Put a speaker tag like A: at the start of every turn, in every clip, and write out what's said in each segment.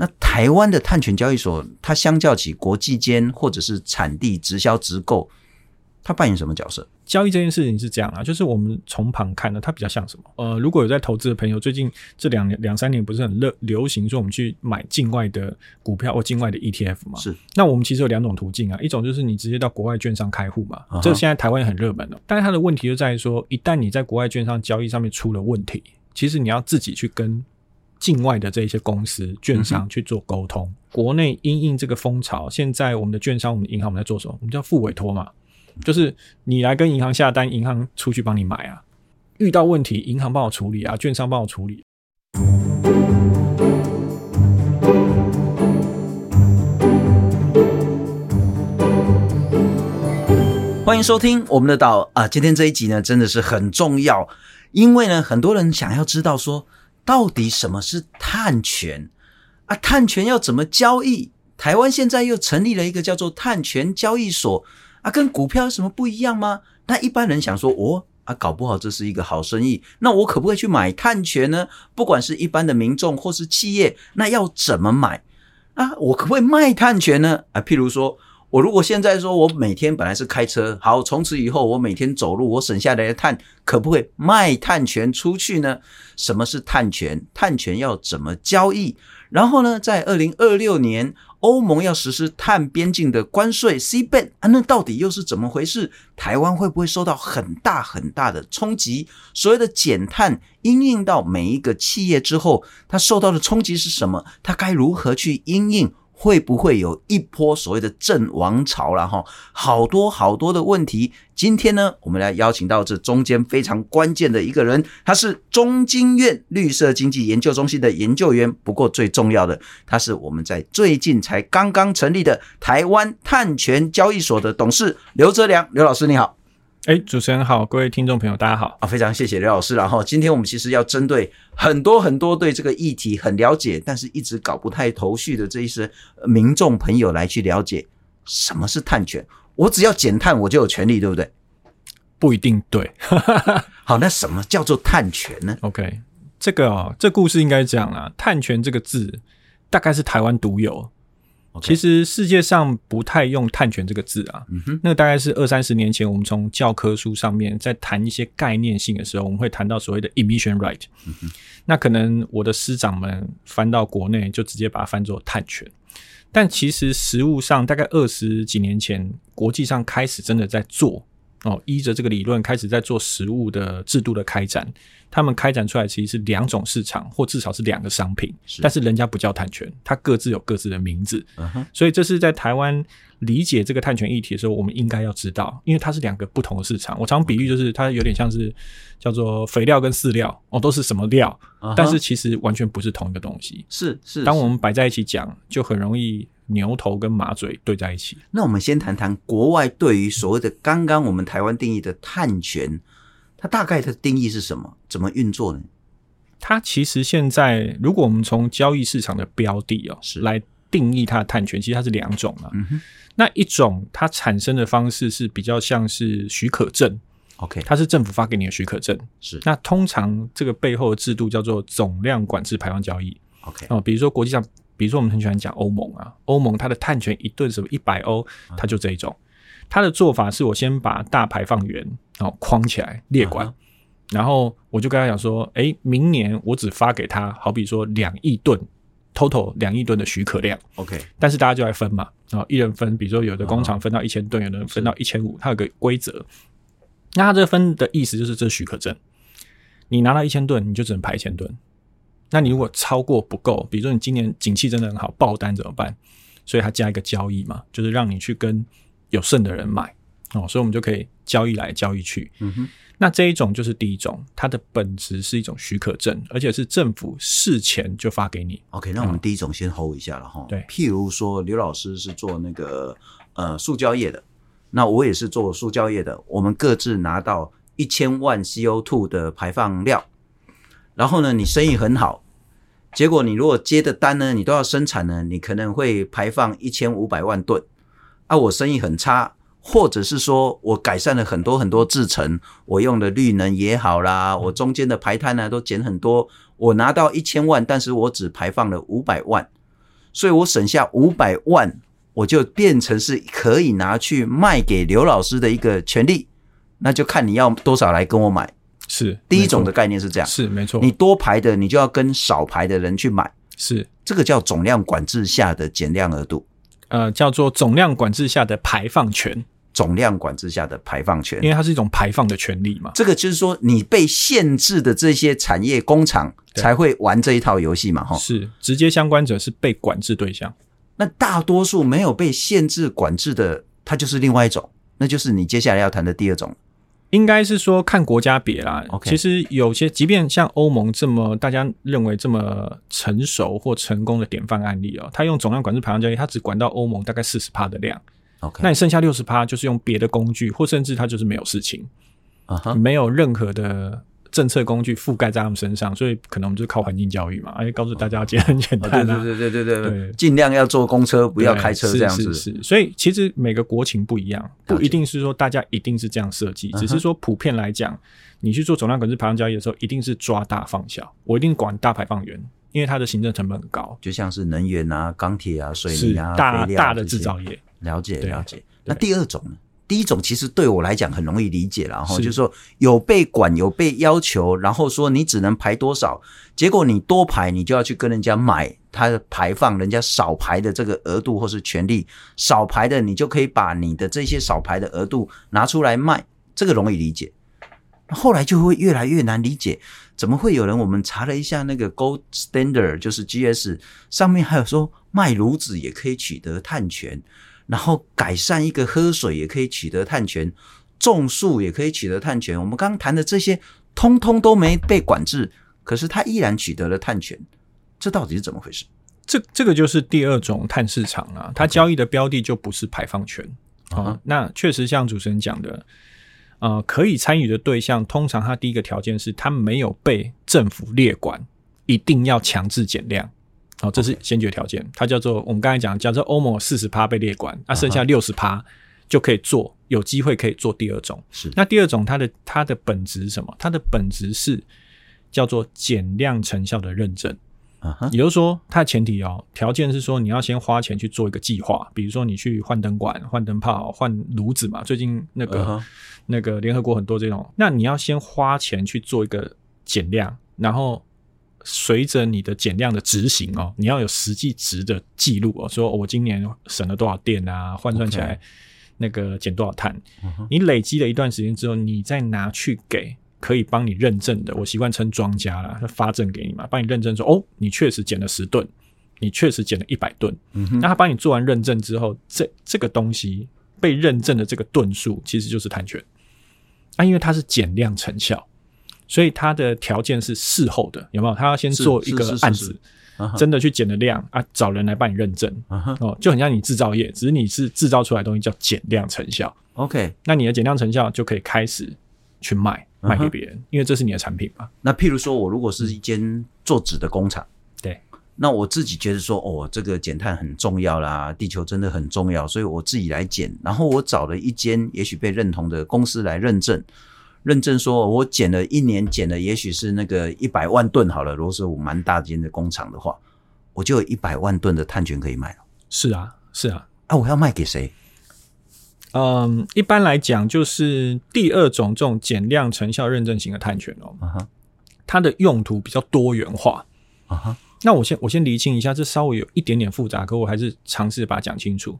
A: 那台湾的碳权交易所，它相较起国际间或者是产地直销直购，它扮演什么角色？
B: 交易这件事情是这样啊，就是我们从旁看呢，它比较像什么？呃，如果有在投资的朋友，最近这两年两三年不是很热流行，说我们去买境外的股票或境外的 ETF 嘛？
A: 是。
B: 那我们其实有两种途径啊，一种就是你直接到国外券商开户嘛，这、uh 现在台湾也很热门了。但是它的问题就在于说，一旦你在国外券商交易上面出了问题，其实你要自己去跟境外的这一些公司券商去做沟通。国内因应这个风潮，现在我们的券商、我们的银行，我们在做什么？我们叫副委托嘛。就是你来跟银行下单，银行出去帮你买啊。遇到问题，银行帮我处理啊，券商帮我处理。
A: 欢迎收听我们的岛啊！今天这一集呢，真的是很重要，因为呢，很多人想要知道说，到底什么是碳权啊？碳权要怎么交易？台湾现在又成立了一个叫做碳权交易所。啊，跟股票有什么不一样吗？那一般人想说，哦，啊，搞不好这是一个好生意，那我可不可以去买碳权呢？不管是一般的民众或是企业，那要怎么买？啊，我可不可以卖碳权呢？啊，譬如说，我如果现在说我每天本来是开车，好，从此以后我每天走路，我省下来的碳，可不可以卖碳权出去呢？什么是碳权？碳权要怎么交易？然后呢，在二零二六年，欧盟要实施碳边境的关税 CBAM 啊，那到底又是怎么回事？台湾会不会受到很大很大的冲击？所谓的减碳，应应到每一个企业之后，它受到的冲击是什么？它该如何去应应？会不会有一波所谓的阵亡潮了哈？好多好多的问题。今天呢，我们来邀请到这中间非常关键的一个人，他是中经院绿色经济研究中心的研究员。不过最重要的，他是我们在最近才刚刚成立的台湾碳权交易所的董事刘哲良。刘老师你好。
B: 哎，主持人好，各位听众朋友，大家好
A: 啊！非常谢谢刘老师。然后今天我们其实要针对很多很多对这个议题很了解，但是一直搞不太头绪的这一些民众朋友来去了解什么是碳权。我只要减碳，我就有权利，对不对？
B: 不一定对。
A: 好，那什么叫做碳权呢
B: ？OK，这个哦，这故事应该这样啊，碳权这个字大概是台湾独有。其实世界上不太用碳权这个字啊，嗯、哼那个大概是二三十年前，我们从教科书上面在谈一些概念性的时候，我们会谈到所谓的 emission right。嗯、哼那可能我的师长们翻到国内就直接把它翻作碳权，但其实实物上大概二十几年前，国际上开始真的在做。哦，依着这个理论开始在做实物的制度的开展，他们开展出来其实是两种市场，或至少是两个商品，是但是人家不叫碳权，它各自有各自的名字。Uh huh. 所以这是在台湾理解这个碳权议题的时候，我们应该要知道，因为它是两个不同的市场。我常比喻就是它有点像是叫做肥料跟饲料，哦，都是什么料，uh huh. 但是其实完全不是同一个东西。是是，当我们摆在一起讲，就很容易。牛头跟马嘴对在一起。
A: 那我们先谈谈国外对于所谓的刚刚我们台湾定义的碳权，它大概的定义是什么？怎么运作呢？
B: 它其实现在，如果我们从交易市场的标的哦，是来定义它的碳权，其实它是两种嘛。嗯。那一种它产生的方式是比较像是许可证，OK，它是政府发给你的许可证。是。那通常这个背后的制度叫做总量管制排放交易，OK 哦，比如说国际上。比如说，我们很喜欢讲欧盟啊，欧盟它的碳权一吨什么一百欧，它就这一种。它的做法是我先把大排放源哦框起来列管，然后我就跟他讲说，诶，明年我只发给他，好比说两亿吨，total 两亿吨的许可量，OK。但是大家就来分嘛，啊，一人分，比如说有的工厂分到一千吨，有的人分到一千五，它有个规则。那它这个分的意思就是这许可证，你拿到一千吨，你就只能排一千吨。那你如果超过不够，比如说你今年景气真的很好，爆单怎么办？所以它加一个交易嘛，就是让你去跟有剩的人买哦，所以我们就可以交易来交易去。嗯哼，那这一种就是第一种，它的本质是一种许可证，而且是政府事前就发给你。
A: OK，那我们第一种先 hold 一下了哈。对、嗯，譬如说刘老师是做那个呃塑胶业的，那我也是做塑胶业的，我们各自拿到一千万 CO2 的排放量。然后呢，你生意很好，结果你如果接的单呢，你都要生产呢，你可能会排放一千五百万吨。啊，我生意很差，或者是说我改善了很多很多制程，我用的绿能也好啦，我中间的排碳呢都减很多，我拿到一千万，但是我只排放了五百万。所以我省下五百万，我就变成是可以拿去卖给刘老师的一个权利，那就看你要多少来跟我买。
B: 是
A: 第一种的概念是这样，
B: 是没错。
A: 你多排的，你就要跟少排的人去买，
B: 是
A: 这个叫总量管制下的减量额度，
B: 呃，叫做总量管制下的排放权。
A: 总量管制下的排放权，
B: 因为它是一种排放的权利嘛。
A: 这个就是说，你被限制的这些产业工厂才会玩这一套游戏嘛，哈。
B: 是直接相关者是被管制对象。
A: 那大多数没有被限制管制的，它就是另外一种，那就是你接下来要谈的第二种。
B: 应该是说看国家别啦。其实有些，即便像欧盟这么大家认为这么成熟或成功的典范案例哦，它用总量管制排放交易，它只管到欧盟大概四十帕的量。
A: OK，
B: 那你剩下六十趴就是用别的工具，或甚至它就是没有事情
A: 啊，uh-huh.
B: 没有任何的政策工具覆盖在他们身上，所以可能我们就是靠环境教育嘛，哎，告诉大家这很简单、啊
A: ，oh, 对对对对对对，尽量要坐公车，不要开车这样子。
B: 是。是是，所以其实每个国情不一样，不一定是说大家一定是这样设计，只是说普遍来讲，你去做总量管制排放交易的时候，一定是抓大放小，我一定管大排放源，因为它的行政成本很高，
A: 就像是能源啊、钢铁啊、水泥啊、
B: 大大的制造业。
A: 了解了解。那第二种呢？第一种其实对我来讲很容易理解，然后就是说有被管，有被要求，然后说你只能排多少，结果你多排，你就要去跟人家买他的排放，人家少排的这个额度或是权利，少排的你就可以把你的这些少排的额度拿出来卖，这个容易理解。后来就会越来越难理解，怎么会有人？我们查了一下那个 Gold Standard，就是 GS 上面还有说卖炉子也可以取得碳权。然后改善一个喝水也可以取得碳权，种树也可以取得碳权。我们刚刚谈的这些，通通都没被管制，可是它依然取得了碳权，这到底是怎么回事？
B: 这这个就是第二种碳市场啊，它交易的标的就不是排放权啊、嗯。那确实像主持人讲的，呃，可以参与的对象，通常它第一个条件是它没有被政府列管，一定要强制减量。好、哦，这是先决条件。它叫做我们刚才讲，假设欧盟四十趴被列管，那、啊、剩下六十趴就可以做，有机会可以做第二种。
A: 是，
B: 那第二种它的它的本质是什么？它的本质是叫做减量成效的认证。啊哈，也就是说，它的前提哦，条件是说你要先花钱去做一个计划，比如说你去换灯管、换灯泡、换炉子嘛。最近那个、uh-huh. 那个联合国很多这种，那你要先花钱去做一个减量，然后。随着你的减量的执行哦，你要有实际值的记录哦，说我今年省了多少电啊，换算起来那个减多少碳。Okay. 你累积了一段时间之后，你再拿去给可以帮你认证的，我习惯称庄家啦，他发证给你嘛，帮你认证说哦，你确实减了十吨，你确实减了一百吨。那他帮你做完认证之后，这这个东西被认证的这个吨数其实就是碳权啊，因为它是减量成效。所以它的条件是事后的，有没有？他要先做一个案子，真的去减了量啊，找人来帮你认证哦，就很像你制造业，只是你是制造出来的东西叫减量成效。OK，那你的减量成效就可以开始去卖卖给别人，因为这是你的产品嘛。
A: 那譬如说，我如果是一间做纸的工厂，
B: 对，
A: 那我自己觉得说，哦，这个减碳很重要啦，地球真的很重要，所以我自己来减，然后我找了一间也许被认同的公司来认证。认证说，我减了一年，减了也许是那个一百万吨好了。如果是我蛮大间的工厂的话，我就有一百万吨的碳权可以卖了。
B: 是啊，是啊，
A: 啊，我要卖给谁？
B: 嗯，一般来讲，就是第二种这种减量成效认证型的碳权哦。它的用途比较多元化。啊哈，那我先我先厘清一下，这稍微有一点点复杂，可我还是尝试把它讲清楚。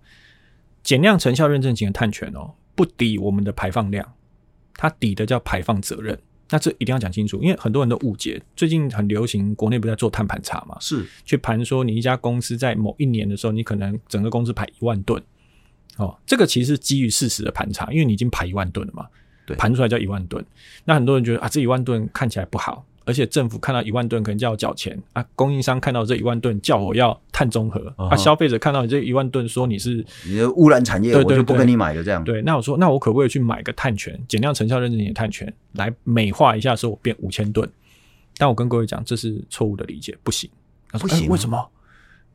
B: 减量成效认证型的碳权哦，不抵我们的排放量。它抵的叫排放责任，那这一定要讲清楚，因为很多人都误解。最近很流行，国内不在做碳盘查嘛？是去盘说你一家公司在某一年的时候，你可能整个公司排一万吨，哦，这个其实是基于事实的盘查，因为你已经排一万吨了嘛，对，盘出来叫一万吨。那很多人觉得啊，这一万吨看起来不好。而且政府看到一万吨可能叫我缴钱啊，供应商看到这一万吨叫我要碳中和、uh -huh. 啊，消费者看到你这一万吨说你是
A: 你的污染产业，对对对，我就不跟你买了这样。
B: 对，那我说那我可不可以去买个碳权，减量成效认证型的碳权来美化一下，说我变五千吨？但我跟各位讲，这是错误的理解，不行。他说不行、欸，为什么？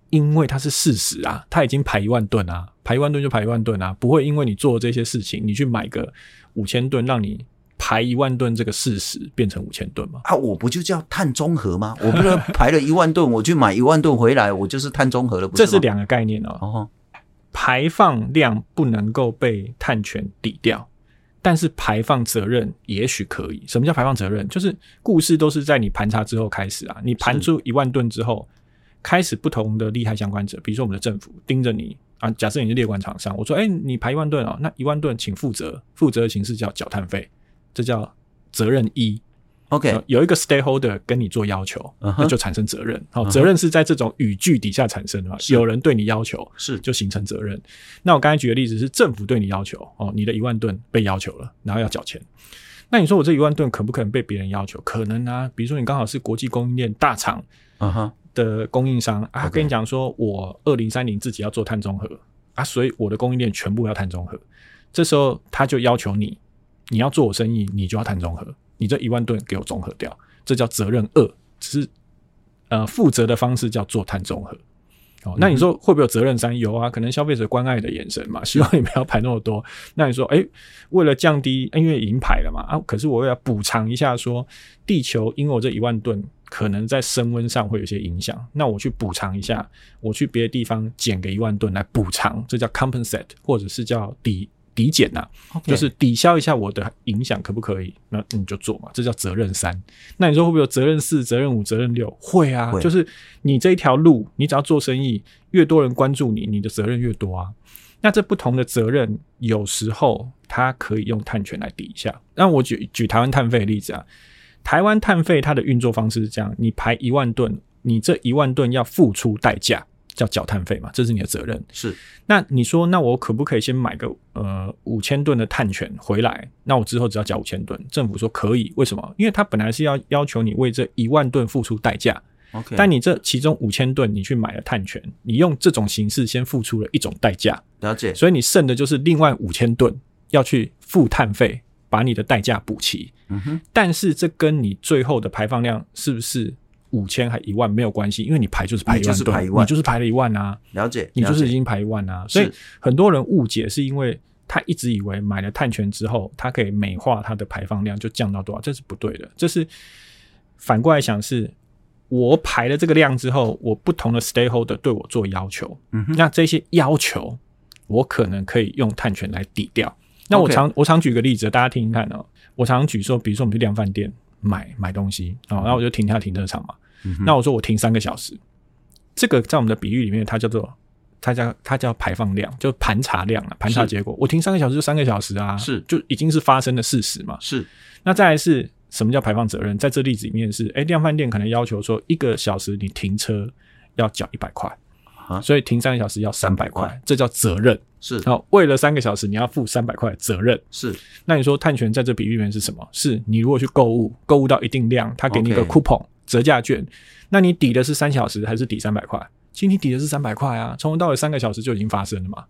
B: 因为它是事实啊，它已经排一万吨啊，排一万吨就排一万吨啊，不会因为你做这些事情，你去买个五千吨让你。排一万吨这个事实变成五千吨吗？
A: 啊，我不就叫碳中和吗？我不是 排了一万吨，我去买一万吨回来，我就是碳中和了，不是吗？
B: 这是两个概念哦。哦，排放量不能够被碳权抵掉，但是排放责任也许可以。什么叫排放责任？就是故事都是在你盘查之后开始啊，你盘出一万吨之后，开始不同的利害相关者，比如说我们的政府盯着你。啊，假设你是列管厂商，我说，哎、欸，你排一万吨哦，那一万吨请负责，负责的形式叫缴碳费，这叫责任一。OK，有一个 stakeholder 跟你做要求，uh -huh. 那就产生责任。好、uh 责任是在这种语句底下产生的嘛？有人对你要求，是就形成责任。那我刚才举的例子是政府对你要求，哦，你的一万吨被要求了，然后要缴钱。那你说我这一万吨可不可能被别人要求？可能啊，比如说你刚好是国际供应链大厂，嗯哼。的供应商啊，跟你讲说，我二零三零自己要做碳中和啊，所以我的供应链全部要碳中和。这时候他就要求你，你要做我生意，你就要碳中和，你这一万吨给我中和掉，这叫责任二，只是呃负责的方式叫做碳中和。哦，那你说会不会有责任三？有啊，可能消费者关爱的眼神嘛，希望你不要排那么多。那你说，哎、欸，为了降低，因为已经排了嘛啊，可是我要补偿一下说，说地球因为我这一万吨。可能在升温上会有些影响，那我去补偿一下，我去别的地方减个一万吨来补偿，这叫 compensate，或者是叫抵抵减呐.就是抵消一下我的影响，可不可以？那你就做嘛，这叫责任三。那你说会不会有责任四、责任五、责任六？会啊会，就是你这一条路，你只要做生意，越多人关注你，你的责任越多啊。那这不同的责任，有时候它可以用碳权来抵一下。那我举举台湾碳费的例子啊。台湾碳费它的运作方式是这样：你排一万吨，你这一万吨要付出代价，叫缴碳费嘛，这是你的责任。是。那你说，那我可不可以先买个呃五千吨的碳权回来？那我之后只要缴五千吨。政府说可以，为什么？因为它本来是要要求你为这一万吨付出代价。OK。但你这其中五千吨你去买了碳权，你用这种形式先付出了一种代价。了解。所以你剩的就是另外五千吨要去付碳费。把你的代价补齐，嗯哼，但是这跟你最后的排放量是不是五千还一万没有关系，因为你排就是排一万吨，你就是排了一万啊，了解，你就是已经排一万啊，所以很多人误解是。因为他一直以为买了碳权之后，他可以美化它的排放量就降到多少，这是不对的，这是反过来想是，我排了这个量之后，我不同的 stakeholder 对我做要求，那这些要求我可能可以用碳权来抵掉。那我常.我常举个例子，大家听听看哦。我常举说，比如说我们去量饭店买买东西啊，然后我就停下停车场嘛、嗯。那我说我停三个小时，这个在我们的比喻里面，它叫做它叫它叫排放量，就盘查量啊，盘查结果。我停三个小时就三个小时啊，是就已经是发生的事实嘛。是。那再来是什么叫排放责任？在这例子里面是，哎、欸，量贩店可能要求说一个小时你停车要缴一百块。所以停三个小时要三百块，这叫责任。是，然后为了三个小时你要付三百块责任。是，那你说碳权在这比喻里面是什么？是你如果去购物，购物到一定量，他给你一个 coupon 折价券，那你抵的是三小时还是抵三百块？其实你抵的是三百块啊，从头到尾三个小时就已经发生了嘛。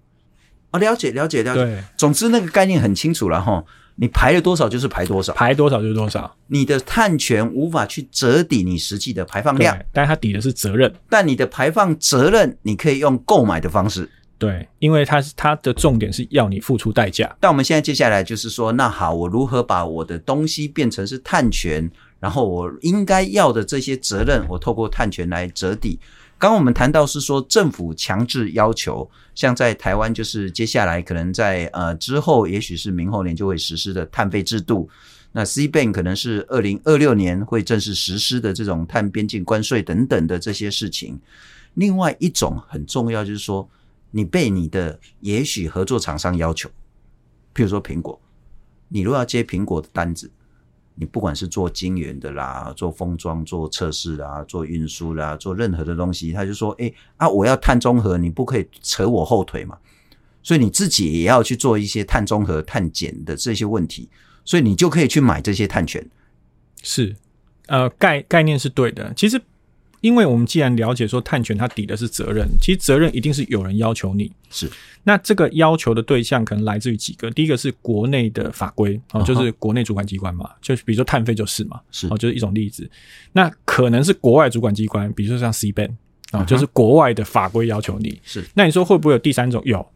B: 哦，了解了解了解。对，总之那个概念很清楚了哈。你排了多少就是排多少，排多少就是多少。你的碳权无法去折抵你实际的排放量，但它抵的是责任。但你的排放责任，你可以用购买的方式。对，因为它是它的重点是要你付出代价。但我们现在接下来就是说，那好，我如何把我的东西变成是碳权，然后我应该要的这些责任，我透过碳权来折抵。刚我们谈到是说政府强制要求，像在台湾就是接下来可能在呃之后，也许是明后年就会实施的碳费制度。那 CBAM 可能是二零二六年会正式实施的这种碳边境关税等等的这些事情。另外一种很重要就是说，你被你的也许合作厂商要求，譬如说苹果，你如果要接苹果的单子。你不管是做晶圆的啦，做封装、做测试啦，做运输啦，做任何的东西，他就说：“哎、啊，我要碳中和，你不可以扯我后腿嘛。”所以你自己也要去做一些碳中和、碳减的这些问题，所以你就可以去买这些碳权。是，呃，概概念是对的。其实。因为我们既然了解说探权它抵的是责任，其实责任一定是有人要求你。是，那这个要求的对象可能来自于几个，第一个是国内的法规啊，就是国内主管机关嘛，就是比如说碳费就是嘛，是哦，就是一种例子。那可能是国外主管机关，比如说像 C ban 啊，就是国外的法规要求你。是，那你说会不会有第三种？有。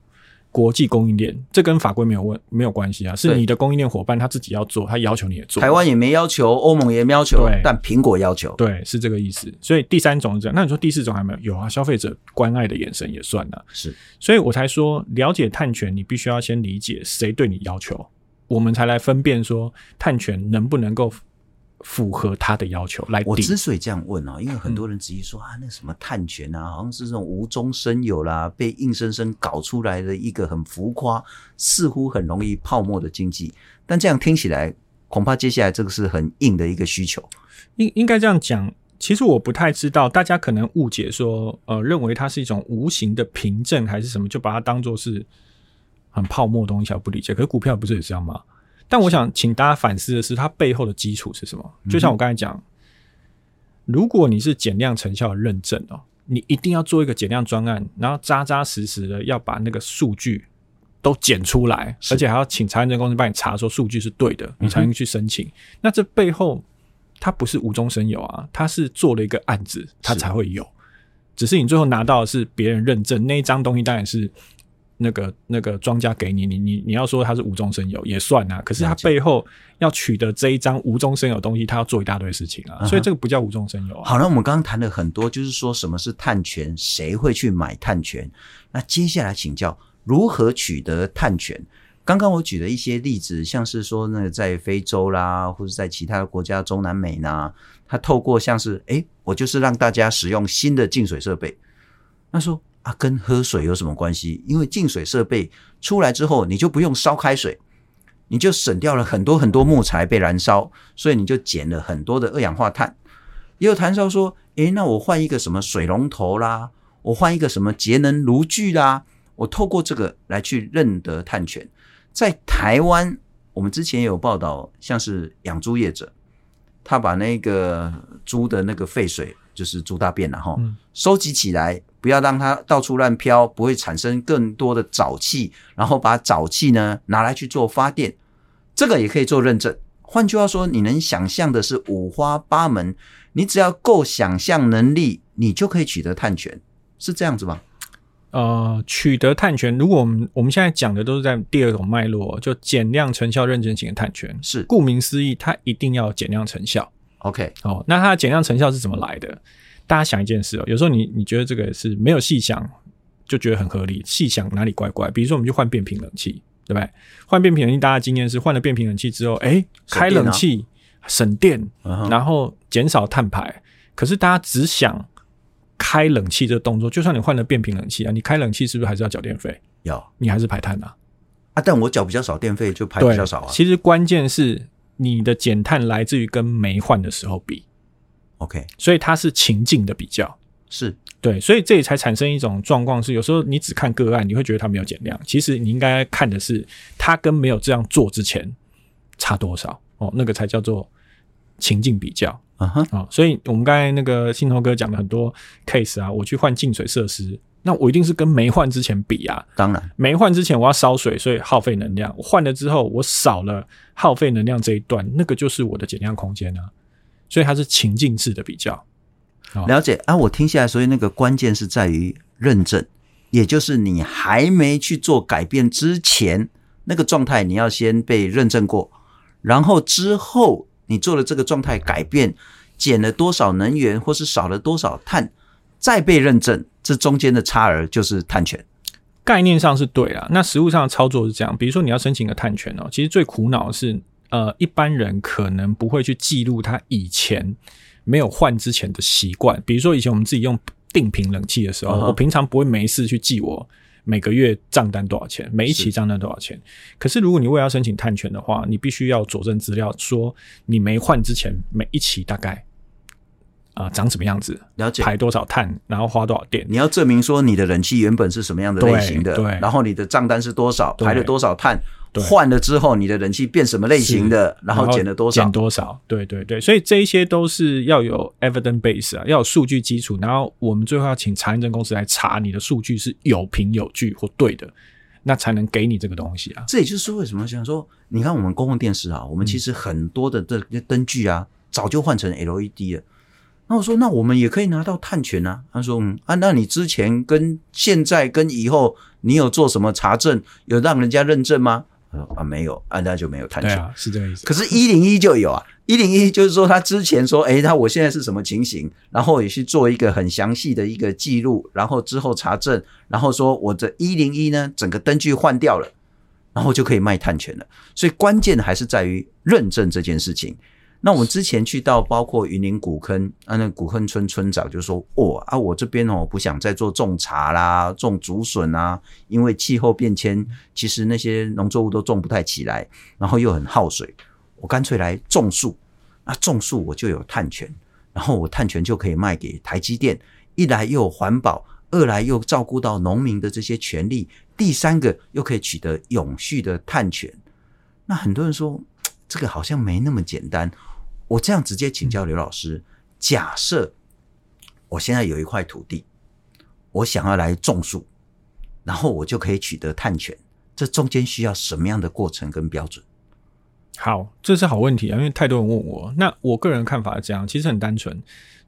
B: 国际供应链，这跟法规没有问没有关系啊，是你的供应链伙伴他自己要做，他要求你也做。
A: 台湾也没要求，欧盟也没要求，
B: 对
A: 但苹果要求，
B: 对，是这个意思。所以第三种是这样，那你说第四种还没有？有啊，消费者关爱的眼神也算啊。
A: 是，
B: 所以我才说了解碳权，你必须要先理解谁对你要求，我们才来分辨说碳权能不能够。符合他的要求来。
A: 我之所以这样问啊，因为很多人质疑说、嗯、啊，那什么探权啊，好像是这种无中生有啦，被硬生生搞出来的一个很浮夸，似乎很容易泡沫的经济。但这样听起来，恐怕接下来这个是很硬的一个需求。
B: 应应该这样讲，其实我不太知道，大家可能误解说，呃，认为它是一种无形的凭证还是什么，就把它当做是很泡沫的东西，我不理解。可是股票不是也是这样吗？但我想请大家反思的是，它背后的基础是什么？就像我刚才讲，如果你是减量成效的认证哦，你一定要做一个减量专案，然后扎扎实实的要把那个数据都检出来，而且还要请查验证公司帮你查说数据是对的，你才能去申请。那这背后它不是无中生有啊，它是做了一个案子，它才会有。只是你最后拿到的是别人认证那一张东西，当然是。那个那个庄家给你，你你你要说他是无中生有也算啊，可是他背后要取得这一张无中生有的东西，他要做一大堆事情啊，所以这个不叫无中生有啊。
A: 好，那我们刚刚谈了很多，就是说什么是碳权，谁会去买碳权？那接下来请教如何取得碳权？刚刚我举了一些例子，像是说那个在非洲啦，或者在其他的国家中南美呢，他透过像是诶，我就是让大家使用新的净水设备，那说。它、啊、跟喝水有什么关系？因为净水设备出来之后，你就不用烧开水，你就省掉了很多很多木材被燃烧，所以你就减了很多的二氧化碳。也有谈到说，诶，那我换一个什么水龙头啦，我换一个什么节能炉具啦，我透过这个来去认得碳权。在台湾，我们之前也有报道，像是养猪业者，他把那个猪的那个废水。就是猪大便然后收集起来，不要让它到处乱飘，不会产生更多的沼气，然后把沼气呢拿来去做发电，这个也可以做认证。换句话说，你能想象的是五花八门，你只要够想象能力，你就可以取得碳权，是这样子吗？
B: 呃，取得碳权，如果我们我们现在讲的都是在第二种脉络，就减量成效认证型的碳权，是顾名思义，它一定要减量成效。
A: OK，
B: 哦，那它的减量成效是怎么来的？大家想一件事哦，有时候你你觉得这个是没有细想，就觉得很合理，细想哪里怪怪？比如说我们去换变频冷气，对不对？换变频冷气，大家的经验是换了变频冷气之后，哎，开冷气省电，然后减少碳排。可是大家只想开冷气这个动作，就算你换了变频冷气啊，你开冷气是不是还是要缴电费？
A: 要，
B: 你还是排碳啊？
A: 啊，但我缴比较少电费，就排比较少啊。
B: 其实关键是。你的减碳来自于跟没换的时候比
A: ，OK，
B: 所以它是情境的比较，
A: 是
B: 对，所以这里才产生一种状况，是有时候你只看个案，你会觉得它没有减量，其实你应该看的是它跟没有这样做之前差多少哦，那个才叫做情境比较啊哈，哦，所以我们刚才那个信头哥讲的很多 case 啊，我去换净水设施。那我一定是跟没换之前比啊，
A: 当然
B: 没换之前我要烧水，所以耗费能量。我换了之后，我少了耗费能量这一段，那个就是我的减量空间啊。所以它是情境式的比较。
A: 了解啊，我听下来，所以那个关键是在于认证，也就是你还没去做改变之前，那个状态你要先被认证过，然后之后你做了这个状态改变，减了多少能源或是少了多少碳。再被认证，这中间的差额就是碳权。
B: 概念上是对啦，那实物上的操作是这样。比如说你要申请个碳权哦，其实最苦恼的是，呃，一般人可能不会去记录他以前没有换之前的习惯。比如说以前我们自己用定频冷气的时候，uh -huh. 我平常不会没事去记我每个月账单多少钱，每一期账单多少钱。可是如果你为了要申请碳权的话，你必须要佐证资料，说你没换之前每一期大概。啊、呃，长什么样子？
A: 了解，
B: 排多少碳，然后花多少电？
A: 你要证明说你的冷气原本是什么样的类型的，对，对，然后你的账单是多少，排了多少碳，换了之后你的人气变什么类型的，然后减了多少，
B: 减多少？对对对，所以这一些都是要有 evidence base 啊，要有数据基础，然后我们最后要请查验证公司来查你的数据是有凭有据或对的，那才能给你这个东西啊。
A: 这也就是为什么想说，你看我们公共电视啊，我们其实很多的这些灯具啊，早就换成 LED 了。那我说，那我们也可以拿到碳权啊。他说，嗯啊，那你之前跟现在跟以后你有做什么查证？有让人家认证吗？啊，没有，啊，那就没有探权。
B: 啊，是这个意思。
A: 可是，一零一就有啊，一零一就是说，他之前说，哎，那我现在是什么情形，然后也去做一个很详细的一个记录，然后之后查证，然后说我这一零一呢，整个灯具换掉了，然后就可以卖碳权了。所以，关键还是在于认证这件事情。那我们之前去到包括云林古坑啊，那古坑村村长就说：“哦啊，我这边哦不想再做种茶啦，种竹笋啊，因为气候变迁，其实那些农作物都种不太起来，然后又很耗水，我干脆来种树。那，种树我就有碳权，然后我碳权就可以卖给台积电，一来又环保，二来又照顾到农民的这些权利，第三个又可以取得永续的碳权。那很多人说。”这个好像没那么简单。我这样直接请教刘老师：假设我现在有一块土地，我想要来种树，然后我就可以取得碳权，这中间需要什么样的过程跟标准？
B: 好，这是好问题啊，因为太多人问我。那我个人看法是这样，其实很单纯，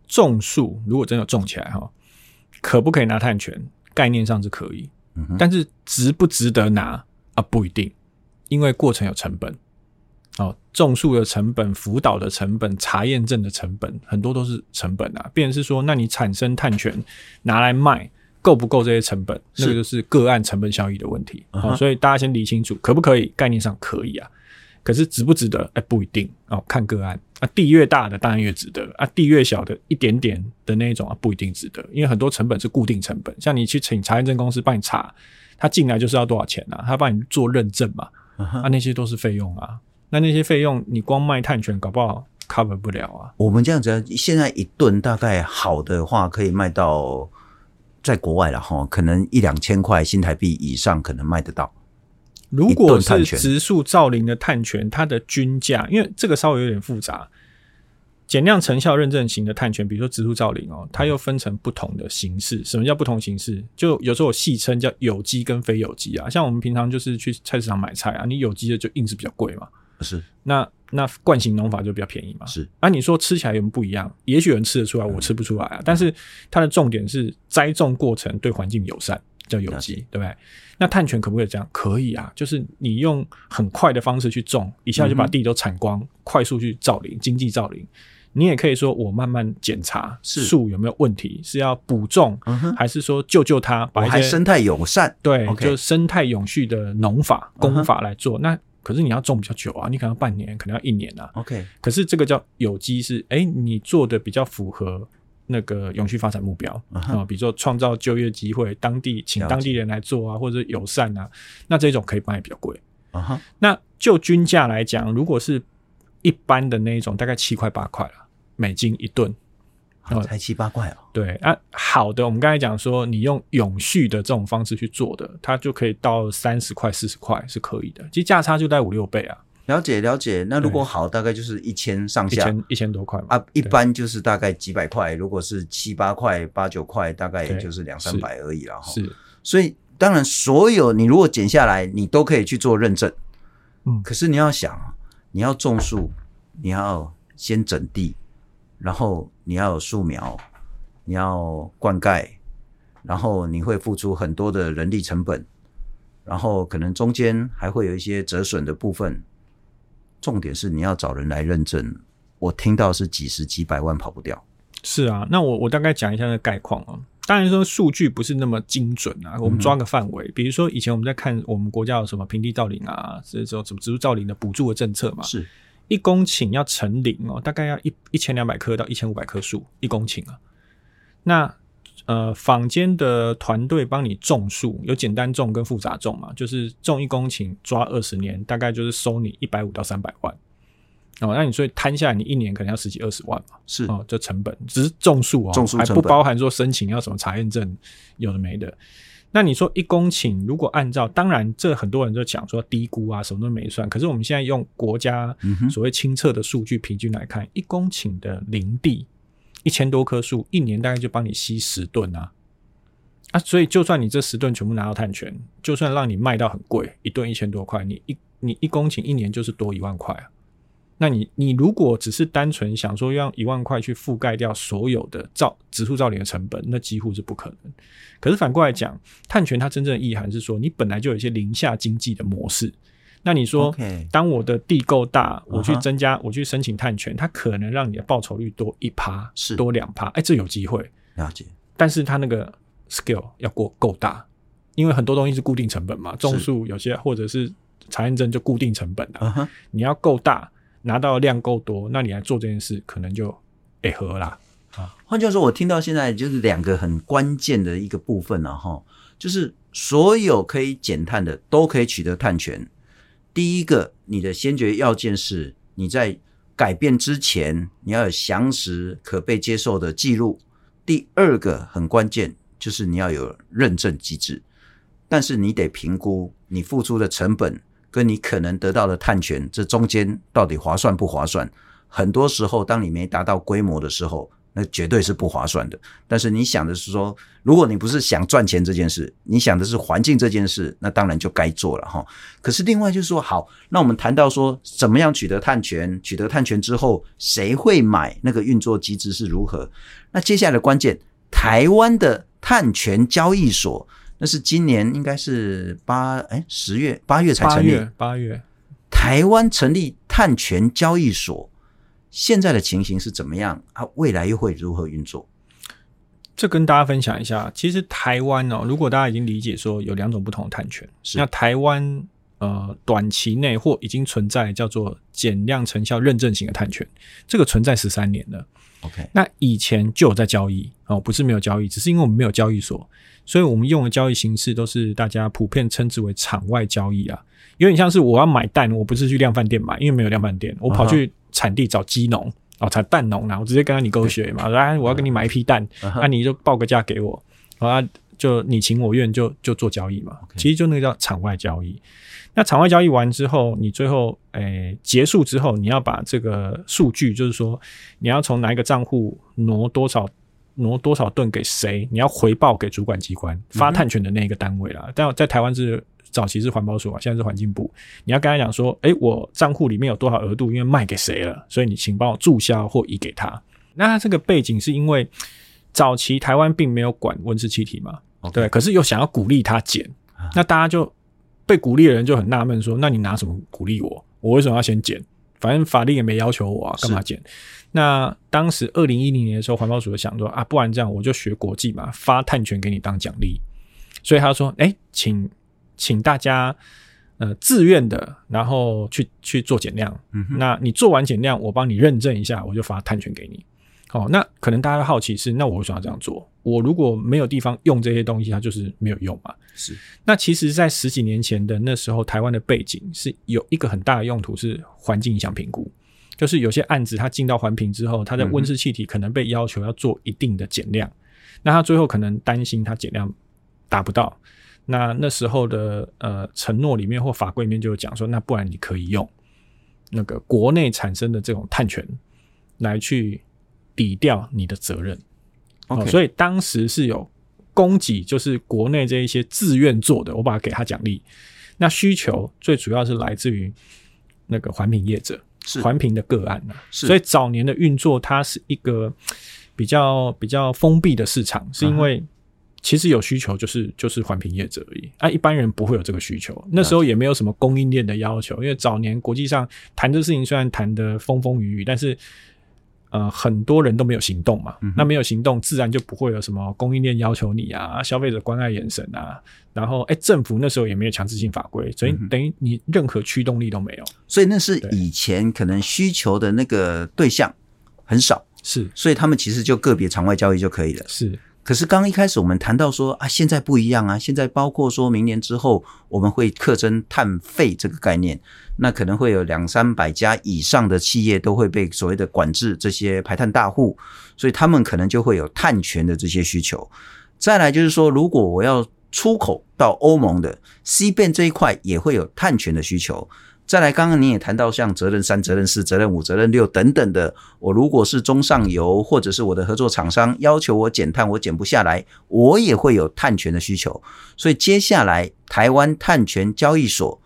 B: 种树如果真的种起来哈，可不可以拿碳权？概念上是可以，嗯，但是值不值得拿啊？不一定，因为过程有成本。哦，种树的成本、辅导的成本、查验证的成本，很多都是成本啊。变成是说，那你产生碳权拿来卖，够不够这些成本？那个就是个案成本效益的问题。哦，所以大家先理清楚，可不可以？概念上可以啊，可是值不值得？哎，不一定哦，看个案啊。地越大的当然越值得啊，地越小的一点点的那种啊，不一定值得，因为很多成本是固定成本。像你去请查验证公司帮你查，他进来就是要多少钱啊？他帮你做认证嘛，啊，那些都是费用啊。那那些费用，你光卖碳权搞不好 cover 不了啊。
A: 我们这样子，现在一吨大概好的话，可以卖到在国外了哈，可能一两千块新台币以上，可能卖得到。
B: 如果是植树造林的碳权，它的均价，因为这个稍微有点复杂。减量成效认证型的碳权，比如说植树造林哦，它又分成不同的形式。什么叫不同形式？就有时候我戏称叫有机跟非有机啊。像我们平常就是去菜市场买菜啊，你有机的就硬是比较贵嘛。
A: 是，
B: 那那惯性农法就比较便宜嘛。
A: 是，
B: 啊，你说吃起来有什么不一样？也许有人吃得出来，我吃不出来啊。嗯、但是它的重点是栽种过程对环境友善，叫有机，对不对？那碳权可不可以这样？可以啊，就是你用很快的方式去种，一下就把地都铲光，嗯、快速去造林，经济造林。你也可以说我慢慢检查树有没有问题，是，要补种，嗯、还是说救救它，把一些
A: 生态友善，对.
B: 就生态永续的农法、工法来做，嗯、那。可是你要种比较久啊，你可能要半年，可能要一年啊。
A: OK，
B: 可是这个叫有机是，哎、欸，你做的比较符合那个永续发展目标啊、uh -huh. 呃，比如说创造就业机会，当地请当地人来做啊，或者友善啊，那这种可以卖比较贵啊。Uh -huh. 那就均价来讲，如果是一般的那一种，大概七块八块了，美金一吨。
A: 哦，才七八块哦。
B: 对啊，好的，我们刚才讲说，你用永续的这种方式去做的，它就可以到三十块、四十块是可以的。其实价差就在五六倍啊。
A: 了解了解。那如果好，大概就是一千上下，
B: 一千一千多块嘛
A: 啊。一般就是大概几百块。如果是七八块、八九块，大概也就是两三百而已了哈。
B: 是。
A: 所以当然，所有你如果减下来，你都可以去做认证。嗯。可是你要想，你要种树，你要先整地。然后你要有树苗，你要灌溉，然后你会付出很多的人力成本，然后可能中间还会有一些折损的部分。重点是你要找人来认证，我听到是几十几百万跑不掉。
B: 是啊，那我我大概讲一下那个概况啊。当然说数据不是那么精准啊，我们抓个范围，嗯、比如说以前我们在看我们国家有什么平地造林啊，这种什么植树造林的补助的政策嘛。
A: 是。
B: 一公顷要成林哦，大概要一一千两百棵到一千五百棵树一公顷啊。那呃，坊间的团队帮你种树，有简单种跟复杂种嘛，就是种一公顷抓二十年，大概就是收你一百五到三百万哦。那你所以摊下来，你一年可能要十几二十万嘛，
A: 是
B: 哦，这成本只是种树哦，还不包含说申请要什么查验证，有的没的。那你说一公顷，如果按照，当然这很多人就讲说低估啊，什么都没算。可是我们现在用国家所谓清测的数据平均来看，一公顷的林地一千多棵树，一年大概就帮你吸十吨啊啊！所以就算你这十吨全部拿到碳权，就算让你卖到很贵，一吨一千多块，你一你一公顷一年就是多一万块啊。那你你如果只是单纯想说用一万块去覆盖掉所有的造植树造林的成本，那几乎是不可能。可是反过来讲，碳权它真正的意涵是说，你本来就有一些零下经济的模式。那你说.当我的地够大，我去增加，uh huh. 我去申请碳权，它可能让你的报酬率多一趴，是多两趴，哎，这有机会。
A: 了解。
B: 但是它那个 scale 要过够大，因为很多东西是固定成本嘛，种树有些或者是查验证就固定成本的，uh huh. 你要够大，拿到量够多，那你来做这件事可能就哎合啦。
A: 啊，换句话说，我听到现在就是两个很关键的一个部分了哈，就是所有可以减碳的都可以取得碳权。第一个，你的先决要件是你在改变之前，你要有详实可被接受的记录。第二个很关键，就是你要有认证机制。但是你得评估你付出的成本跟你可能得到的碳权，这中间到底划算不划算？很多时候，当你没达到规模的时候，那绝对是不划算的。但是你想的是说，如果你不是想赚钱这件事，你想的是环境这件事，那当然就该做了哈。可是另外就是说，好，那我们谈到说，怎么样取得碳权？取得碳权之后，谁会买？那个运作机制是如何？那接下来的关键，台湾的碳权交易所，那是今年应该是八哎十月八月才成立，
B: 八月，八月，
A: 台湾成立碳权交易所。现在的情形是怎么样？啊，未来又会如何运作？
B: 这跟大家分享一下。其实台湾哦，如果大家已经理解说有两种不同的碳权，那台湾呃短期内或已经存在叫做减量成效认证型的碳权，这个存在十三年了。
A: OK，
B: 那以前就有在交易哦，不是没有交易，只是因为我们没有交易所，所以我们用的交易形式都是大家普遍称之为场外交易啊，有点像是我要买蛋，我不是去量贩店买，因为没有量贩店，我跑去。产地找鸡农哦，产蛋农然后直接跟他你勾血嘛，来我要跟你买一批蛋，那、uh 你就报个价给我，啊就你情我愿就就做交易嘛。其实就那个叫场外交易。那场外交易完之后，你最后诶、欸、结束之后，你要把这个数据，就是说你要从哪一个账户挪多少挪多少吨给谁，你要回报给主管机关发碳权的那一个单位啦。Uh huh. 但在台湾是。早期是环保署啊，现在是环境部。你要跟他讲说，诶，我账户里面有多少额度，因为卖给谁了，所以你请帮我注销或移给他。那他这个背景是因为早期台湾并没有管温室气体嘛.对，可是又想要鼓励他减，那大家就被鼓励的人就很纳闷说，那你拿什么鼓励我？我为什么要先减？反正法律也没要求我啊，干嘛减？那当时二零一零年的时候，环保署就想说啊，不然这样我就学国际嘛，发碳权给你当奖励。所以他说，诶，请。请大家呃自愿的，然后去去做减量。嗯哼，那你做完减量，我帮你认证一下，我就发碳权给你。哦，那可能大家好奇是，那我为什么要这样做？我如果没有地方用这些东西，它就是没有用嘛。
A: 是。
B: 那其实，在十几年前的那时候，台湾的背景是有一个很大的用途是环境影响评估，就是有些案子它进到环评之后，它的温室气体可能被要求要做一定的减量，嗯、那它最后可能担心它减量达不到。那那时候的呃承诺里面或法规里面就有讲说，那不然你可以用那个国内产生的这种碳权来去抵掉你的责任。哦，所以当时是有供给，就是国内这一些自愿做的，我把它给他奖励。那需求最主要是来自于那个环评业者，是环评的个案呢。是，所以早年的运作它是一个比较比较封闭的市场，是因为。其实有需求就是就是环评业者而已啊，一般人不会有这个需求。那时候也没有什么供应链的要求，因为早年国际上谈这事情虽然谈得风风雨雨，但是呃很多人都没有行动嘛。嗯、那没有行动，自然就不会有什么供应链要求你啊，消费者关爱眼神啊。然后哎，政府那时候也没有强制性法规，所以等于你任何驱动力都没有。
A: 所以那是以前可能需求的那个对象很少，是，所以他们其实就个别场外交易就可以了。
B: 是。
A: 可是刚一开始我们谈到说啊，现在不一样啊，现在包括说明年之后我们会课征碳费这个概念，那可能会有两三百家以上的企业都会被所谓的管制这些排碳大户，所以他们可能就会有碳权的这些需求。再来就是说，如果我要出口到欧盟的 CBAM 这一块，也会有碳权的需求。再来，刚刚你也谈到像责任三、责任四、责任五、责任六等等的，我如果是中上游或者是我的合作厂商要求我减碳，我减不下来，我也会有碳权的需求。所以接下来台湾碳权交易所，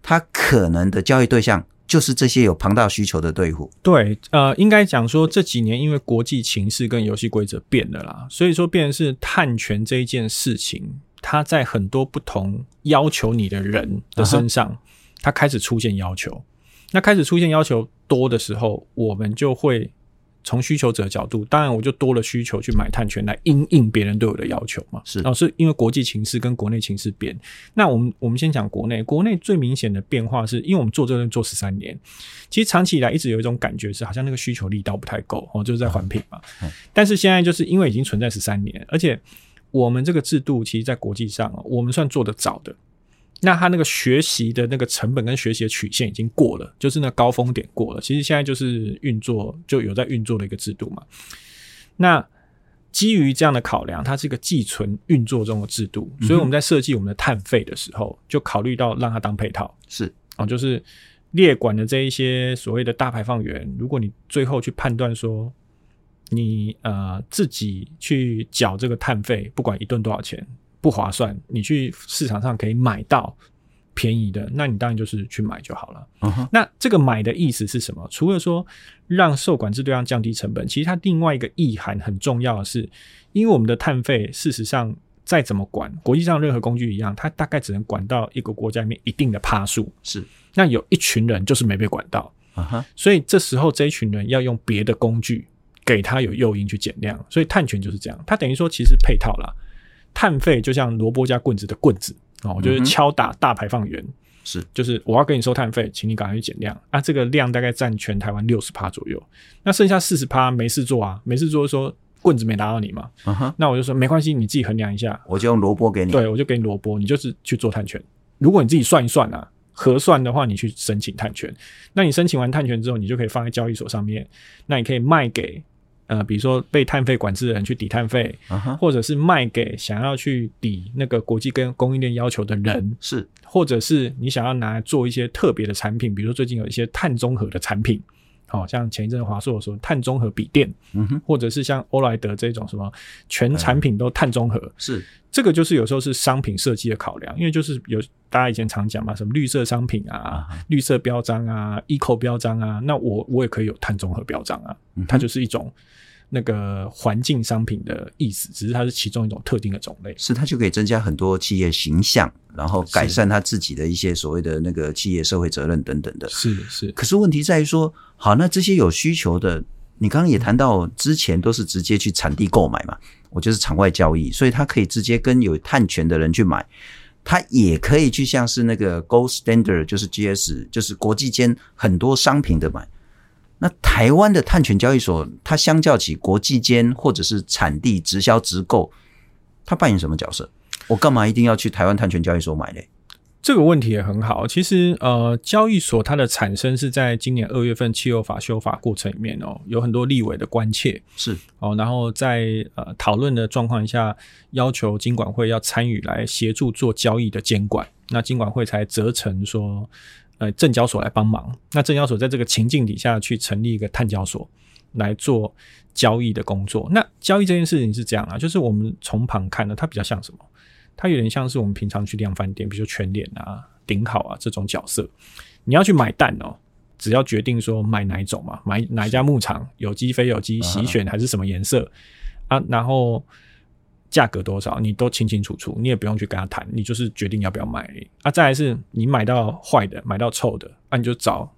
A: 它可能的交易对象就是这些有庞大需求的对户。
B: 对，呃，应该讲说这几年因为国际情势跟游戏规则变了啦，所以说变成是碳权这一件事情，它在很多不同要求你的人的身上，它开始出现要求。那开始出现要求多的时候，我们就会。从需求者的角度，当然我就多了需求去买碳权来应应别人对我的要求嘛。
A: 是，
B: 哦，是因为国际情势跟国内情势变。那我们我们先讲国内，国内最明显的变化是因为我们做这个做十三年，其实长期以来一直有一种感觉是好像那个需求力道不太够哦，就是在环评嘛。
A: 嗯。
B: 但是现在就是因为已经存在十三年，而且我们这个制度其实在国际上我们算做得早的。那他那个学习的那个成本跟学习的曲线已经过了，就是那高峰点过了。其实现在就是运作就有在运作的一个制度嘛。那基于这样的考量，它是一个寄存运作中的制度，所以我们在设计我们的碳费的时候，就考虑到让它当配套。
A: 是
B: 啊，就是列管的这一些所谓的大排放源，如果你最后去判断说你呃自己去缴这个碳费，不管一吨多少钱。不划算，你去市场上可以买到便宜的，那你当然就是去买就好了。
A: Uh -huh.
B: 那这个买的意思是什么？除了说让受管制对象降低成本，其实它另外一个意涵很重要的是，因为我们的碳费事实上再怎么管，国际上任何工具一样，它大概只能管到一个国家里面一定的趴数。
A: 是，
B: 那有一群人就是没被管到
A: ，uh -huh.
B: 所以这时候这一群人要用别的工具给他有诱因去减量，所以碳权就是这样，它等于说其实配套啦。碳费就像萝卜加棍子的棍子哦，我就是敲打大排放源，是、嗯、就是我要给你收碳费，请你赶快去减量。啊。这个量大概占全台湾六十趴左右，那剩下四十趴没事做啊，没事做说棍子没打到你嘛，那我就说没关系，你自己衡量一下，
A: 我就用萝卜给你，
B: 对，我就给你萝卜，你就是去做碳权。如果你自己算一算啊，核算的话，你去申请碳权，那你申请完碳权之后，你就可以放在交易所上面，那你可以卖给。呃，比如说被碳费管制的人去抵碳费，uh-huh. 或者是卖给想要去抵那个国际跟供应链要求的人，
A: 是，或
B: 者是你想要拿来做一些特别的产品，比如说最近有一些碳中和的产品，好、哦、像前一阵华硕说碳中和笔电，
A: 嗯哼，
B: 或者是像欧莱德这种什么全产品都碳中和，
A: 嗯、是
B: 这个就是有时候是商品设计的考量，因为就是有大家以前常讲嘛，什么绿色商品啊、uh-huh. 绿色标章啊、Eco 标章啊，那我我也可以有碳中和标章啊、嗯，它就是一种。那个环境商品的意思，只是它是其中一种特定的种类，
A: 是它就可以增加很多企业形象，然后改善它自己的一些所谓的那个企业社会责任等等的。
B: 是是。
A: 可是问题在于说，好，那这些有需求的，你刚刚也谈到，之前都是直接去产地购买嘛，我就是场外交易，所以他可以直接跟有碳权的人去买，他也可以去像是那个 Gold Standard，就是 GS，就是国际间很多商品的买。那台湾的碳权交易所，它相较起国际间或者是产地直销直购，它扮演什么角色？我干嘛一定要去台湾碳权交易所买嘞？
B: 这个问题也很好。其实，呃，交易所它的产生是在今年二月份汽油法修法过程里面哦，有很多立委的关切
A: 是
B: 哦，然后在呃讨论的状况下，要求金管会要参与来协助做交易的监管，那金管会才责成说。呃，证交所来帮忙。那证交所在这个情境底下去成立一个碳交所来做交易的工作。那交易这件事情是这样啊，就是我们从旁看呢，它比较像什么？它有点像是我们平常去量贩店，比如说全脸啊、顶好啊这种角色。你要去买蛋哦，只要决定说买哪一种嘛，买哪一家牧场，有机非有机，洗选还是什么颜色啊，然后。价格多少你都清清楚楚，你也不用去跟他谈，你就是决定要不要买啊。再来是你买到坏的，买到臭的，那、啊、你就找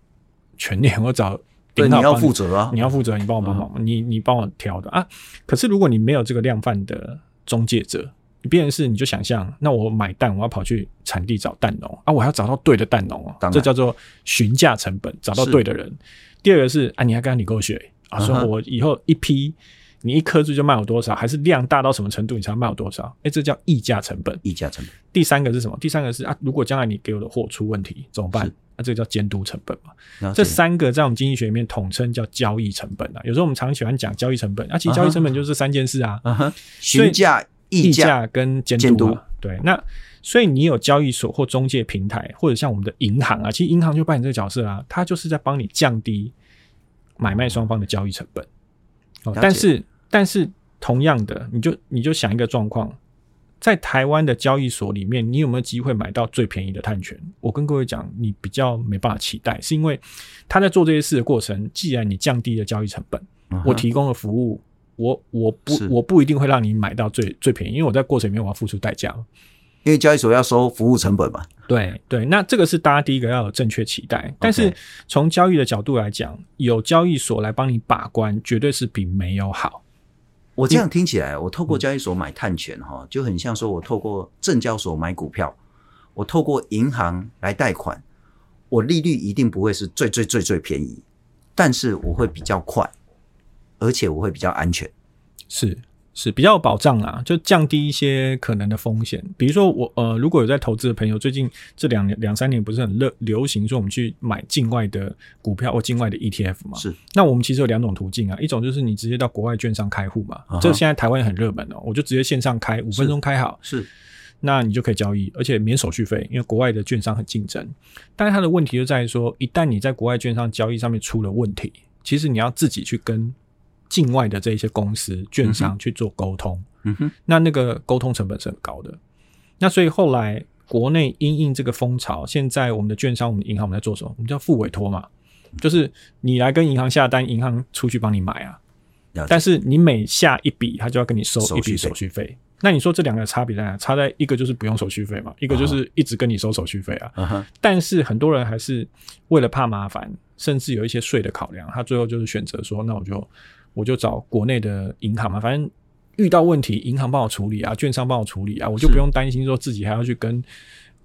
B: 全联 或找
A: 对，你要负责啊，
B: 你要负责，你帮我帮忙，你你帮我挑的啊。可是如果你没有这个量贩的中介者，你变成是你就想象，那我买蛋，我要跑去产地找蛋农啊，我还要找到对的蛋农啊，这叫做询价成本，找到对的人。第二个是啊，你要跟他你勾选啊，说我以后一批。你一颗珠就卖我多少？还是量大到什么程度你才卖我多少？哎、欸，这叫溢价成本。
A: 溢价成本。
B: 第三个是什么？第三个是啊，如果将来你给我的货出问题怎么办？那、啊、这个叫监督成本嘛。这三个在我们经济学里面统称叫交易成本啊。有时候我们常喜欢讲交易成本，啊，其实交易成本就是这三件事啊。
A: 嗯哼。询价、议价
B: 跟监督。对。那所以你有交易所或中介平台，或者像我们的银行啊，其实银行就扮演这个角色啊，它就是在帮你降低买卖双方的交易成本。哦，但是。但是同样的，你就你就想一个状况，在台湾的交易所里面，你有没有机会买到最便宜的碳权？我跟各位讲，你比较没办法期待，是因为他在做这些事的过程，既然你降低了交易成本，嗯、我提供的服务，我我不我不一定会让你买到最最便宜，因为我在过程里面我要付出代价。
A: 因为交易所要收服务成本嘛，
B: 对对，那这个是大家第一个要有正确期待。但是从交易的角度来讲，有交易所来帮你把关，绝对是比没有好。
A: 我这样听起来，我透过交易所买碳权哈，就很像说我透过证交所买股票，我透过银行来贷款，我利率一定不会是最最最最便宜，但是我会比较快，而且我会比较安全，
B: 是。是比较有保障啦，就降低一些可能的风险。比如说我呃，如果有在投资的朋友，最近这两年两三年不是很热流行说我们去买境外的股票或境外的 ETF 嘛？
A: 是。
B: 那我们其实有两种途径啊，一种就是你直接到国外券商开户嘛，这个现在台湾也很热门哦，我就直接线上开，五分钟开好，
A: 是。
B: 那你就可以交易，而且免手续费，因为国外的券商很竞争。但是它的问题就在于说，一旦你在国外券商交易上面出了问题，其实你要自己去跟。境外的这一些公司、券商去做沟通，嗯哼，那那个沟通成本是很高的。那所以后来国内因应这个风潮，现在我们的券商、我们银行我们在做什么？我们叫付委托嘛，就是你来跟银行下单，银行出去帮你买啊。但是你每下一笔，他就要跟你收一笔手续费。那你说这两个差别在哪？差在一个就是不用手续费嘛，一个就是一直跟你收手续费啊。Uh -huh. 但是很多人还是为了怕麻烦，甚至有一些税的考量，他最后就是选择说，那我就。我就找国内的银行嘛，反正遇到问题，银行帮我处理啊，券商帮我处理啊，我就不用担心说自己还要去跟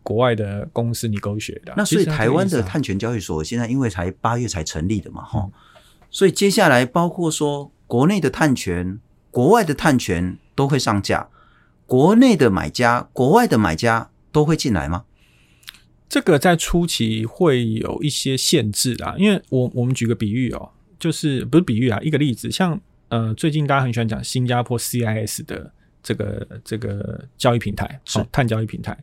B: 国外的公司你勾血的。
A: 那所以台湾的碳权交易所现在因为才八月才成立的嘛，哈、嗯，所以接下来包括说国内的碳权、国外的碳权都会上架，国内的买家、国外的买家都会进来吗？
B: 这个在初期会有一些限制啊，因为我我们举个比喻哦。就是不是比喻啊，一个例子，像呃，最近大家很喜欢讲新加坡 CIS 的这个这个交易平台，是碳交易平台。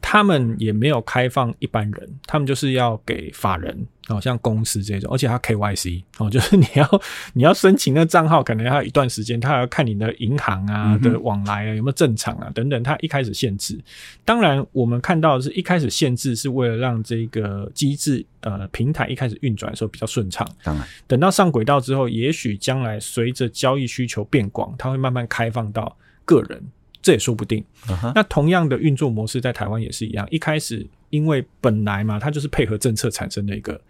B: 他们也没有开放一般人，他们就是要给法人，哦，像公司这种，而且它 KYC 哦，就是你要你要申请那账号，可能要一段时间，他还要看你的银行啊的往来啊有没有正常啊等等，它一开始限制。当然，我们看到的是一开始限制是为了让这个机制呃平台一开始运转的时候比较顺畅。当然，等到上轨道之后，也许将来随着交易需求变广，它会慢慢开放到个人。这也说不定。Uh-huh. 那同样的运作模式在台湾也是一样。一开始因为本来嘛，它就是配合政策产生的一个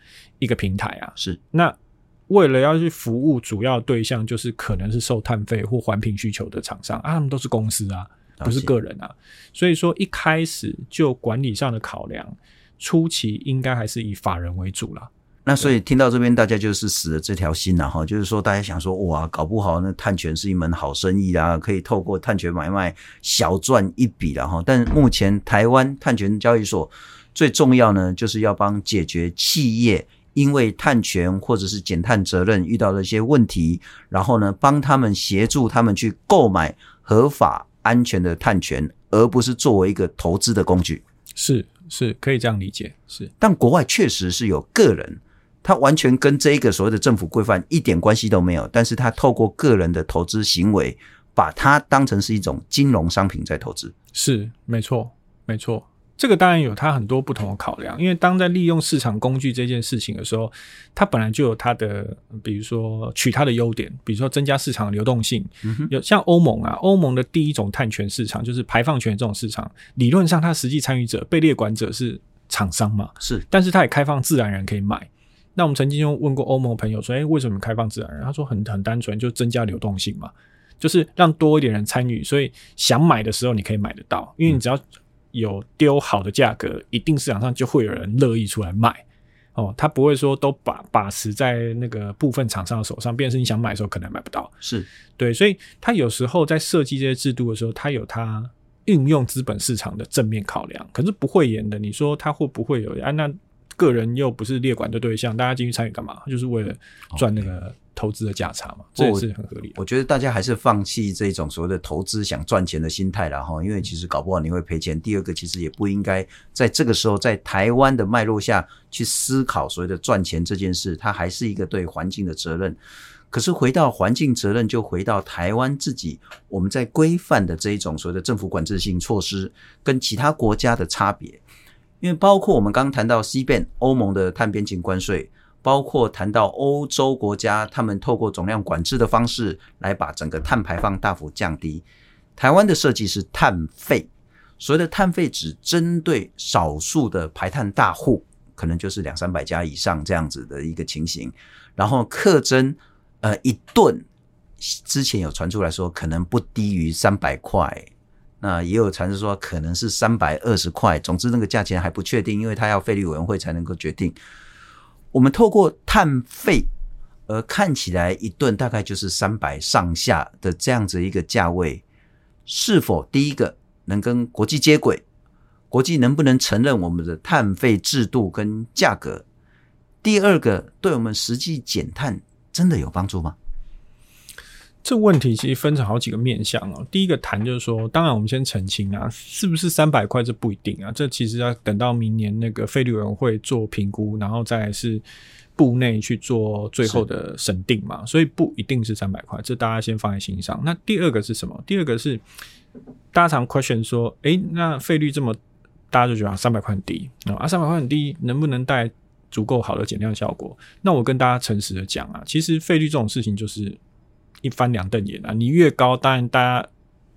B: 一个平台啊。是。那为了要去服务主要对象，就是可能是受碳费或环评需求的厂商啊，他们都是公司啊，不是个人啊。所以说一开始就管理上的考量，初期应该还是以法人为主啦。
A: 那所以听到这边，大家就是死了这条心了哈，就是说大家想说哇，搞不好那碳权是一门好生意啊，可以透过碳权买卖小赚一笔了哈。但目前台湾碳权交易所最重要呢，就是要帮解决企业因为碳权或者是减碳责任遇到的一些问题，然后呢，帮他们协助他们去购买合法安全的碳权，而不是作为一个投资的工具。
B: 是是，可以这样理解。是，
A: 但国外确实是有个人。他完全跟这一个所谓的政府规范一点关系都没有，但是它透过个人的投资行为，把它当成是一种金融商品在投资。
B: 是，没错，没错。这个当然有它很多不同的考量，因为当在利用市场工具这件事情的时候，它本来就有它的，比如说取它的优点，比如说增加市场的流动性。嗯、有像欧盟啊，欧盟的第一种碳权市场就是排放权这种市场，理论上它实际参与者、被列管者是厂商嘛，是，但是它也开放自然人可以买。那我们曾经就问过欧盟朋友说：“诶、欸，为什么开放自然人？”他说很：“很很单纯，就增加流动性嘛，就是让多一点人参与，所以想买的时候你可以买得到，因为你只要有丢好的价格，一定市场上就会有人乐意出来卖哦。他不会说都把把持在那个部分厂商的手上，变成是你想买的时候可能买不到。是对，所以他有时候在设计这些制度的时候，他有他运用资本市场的正面考量，可是不会演的。你说他会不会有啊？那？个人又不是列管的对象，大家进去参与干嘛？就是为了赚那个投资的价差嘛，这也是很合理的。
A: 我觉得大家还是放弃这种所谓的投资想赚钱的心态了哈，因为其实搞不好你会赔钱。第二个，其实也不应该在这个时候在台湾的脉络下去思考所谓的赚钱这件事，它还是一个对环境的责任。可是回到环境责任，就回到台湾自己，我们在规范的这一种所谓的政府管制性措施，跟其他国家的差别。因为包括我们刚刚谈到 CBAM 欧盟的碳边境关税，包括谈到欧洲国家，他们透过总量管制的方式来把整个碳排放大幅降低。台湾的设计是碳费，所谓的碳费只针对少数的排碳大户，可能就是两三百家以上这样子的一个情形，然后课征。呃，一顿之前有传出来说可能不低于三百块，那也有传出说可能是三百二十块。总之，那个价钱还不确定，因为它要费率委员会才能够决定。我们透过碳费，而看起来一顿大概就是三百上下的这样子一个价位，是否第一个能跟国际接轨？国际能不能承认我们的碳费制度跟价格？第二个，对我们实际减碳。真的有帮助吗？
B: 这问题其实分成好几个面向哦。第一个谈就是说，当然我们先澄清啊，是不是三百块这不一定啊。这其实要等到明年那个费率委员会做评估，然后再是部内去做最后的审定嘛。所以不一定是三百块，这大家先放在心上。那第二个是什么？第二个是大家常 question 说，诶，那费率这么，大家就觉得三百块很低啊，三百块很低，能不能带足够好的减量效果，那我跟大家诚实的讲啊，其实费率这种事情就是一翻两瞪眼啊。你越高，当然大家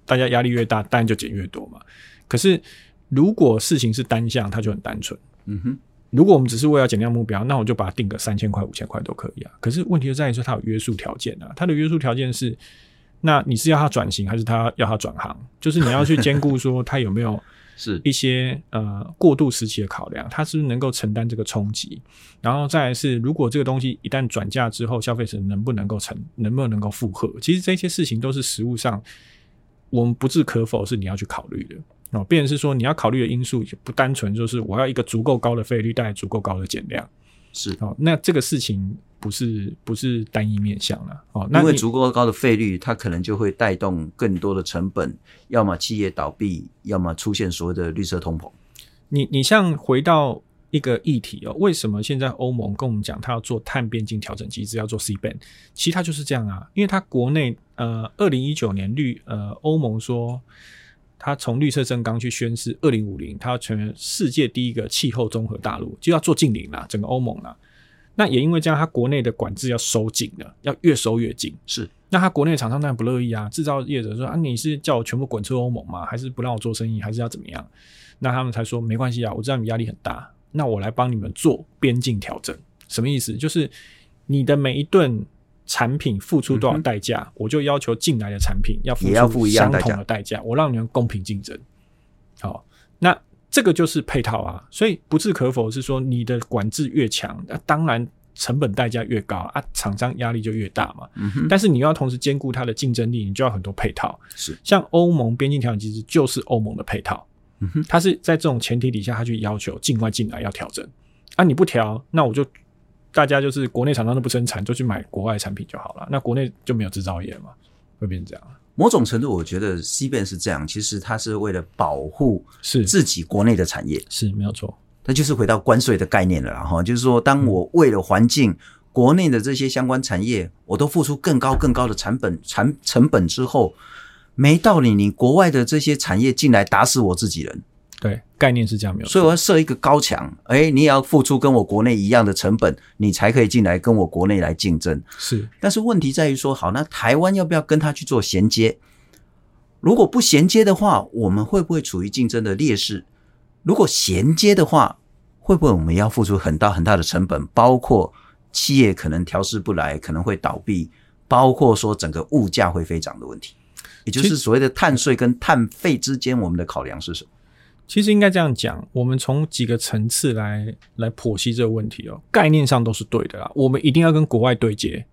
B: 大家压力越大，当然就减越多嘛。可是如果事情是单向，它就很单纯。嗯哼，如果我们只是为了减量目标，那我就把它定个三千块、五千块都可以啊。可是问题就在于说，它有约束条件啊。它的约束条件是，那你是要它转型，还是它要它转行？就是你要去兼顾说它有没有。是一些呃过渡时期的考量，它是不是能够承担这个冲击？然后再来是，如果这个东西一旦转嫁之后，消费者能不能够承，能不能够负荷？其实这些事情都是实物上我们不置可否，是你要去考虑的哦。变成是说，你要考虑的因素不单纯就是我要一个足够高的费率带来足够高的减量，是哦。那这个事情。不是不是单一面向了哦，那因
A: 为足够高的费率，它可能就会带动更多的成本，要么企业倒闭，要么出现所谓的绿色通膨。
B: 你你像回到一个议题哦，为什么现在欧盟跟我们讲，它要做碳边境调整机制，要做 CBAM？其实它就是这样啊，因为它国内呃，二零一九年绿呃，欧盟说它从绿色正纲去宣示，二零五零它要成为世界第一个气候综合大陆，就要做近零了，整个欧盟了。那也因为这样，它国内的管制要收紧了，要越收越紧。是，那它国内厂商当然不乐意啊。制造业者说啊，你是叫我全部滚出欧盟吗？还是不让我做生意？还是要怎么样？那他们才说没关系啊，我知道你压力很大，那我来帮你们做边境调整。什么意思？就是你的每一吨产品付出多少代价，嗯，我就要求进来的产品要付出相同的代价，我让你们公平竞争。好，那。这个就是配套啊，所以不置可否是说你的管制越强，那当然成本代价越高啊，厂商压力就越大嘛。嗯哼。但是你要同时兼顾它的竞争力，你就要很多配套。是。像欧盟边境调整机制就是欧盟的配套。嗯哼。它是在这种前提底下，它去要求境外进来要调整啊，你不调，那我就大家就是国内厂商都不生产，就去买国外产品就好了，那国内就没有制造业嘛，会变成这样。
A: 某种程度，我觉得 CBAM 是这样，其实它是为了保护是自己国内的产业，
B: 是，是没有错。
A: 它就是回到关税的概念了，哈，就是说，当我为了环境，嗯、国内的这些相关产业，我都付出更高更高的成本产成本之后，没道理你国外的这些产业进来打死我自己人。
B: 对，概念是这样没有，
A: 所以我要设一个高墙，哎，你也要付出跟我国内一样的成本，你才可以进来跟我国内来竞争。是，但是问题在于说，好，那台湾要不要跟他去做衔接？如果不衔接的话，我们会不会处于竞争的劣势？如果衔接的话，会不会我们要付出很大很大的成本？包括企业可能调试不来，可能会倒闭，包括说整个物价会飞涨的问题，也就是所谓的碳税跟碳费之间，我们的考量是什么？
B: 其实应该这样讲，我们从几个层次来来剖析这个问题哦。概念上都是对的啦，我们一定要跟国外对接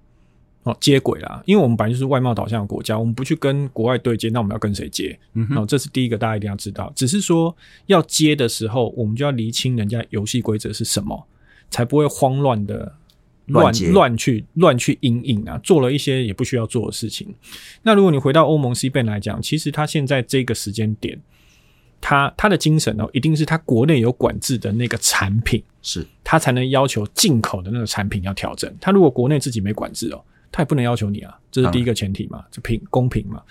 B: 哦，接轨啦。因为我们本来就是外贸导向的国家，我们不去跟国外对接，那我们要跟谁接？嗯，哦，这是第一个，大家一定要知道。只是说要接的时候，我们就要厘清人家游戏规则是什么，才不会慌乱的乱乱去乱去隐隐啊，做了一些也不需要做的事情。那如果你回到欧盟 CBAM 来讲，其实它现在这个时间点。他他的精神哦，一定是他国内有管制的那个产品，是他才能要求进口的那个产品要调整。他如果国内自己没管制哦，他也不能要求你啊，这是第一个前提嘛，这平公平嘛。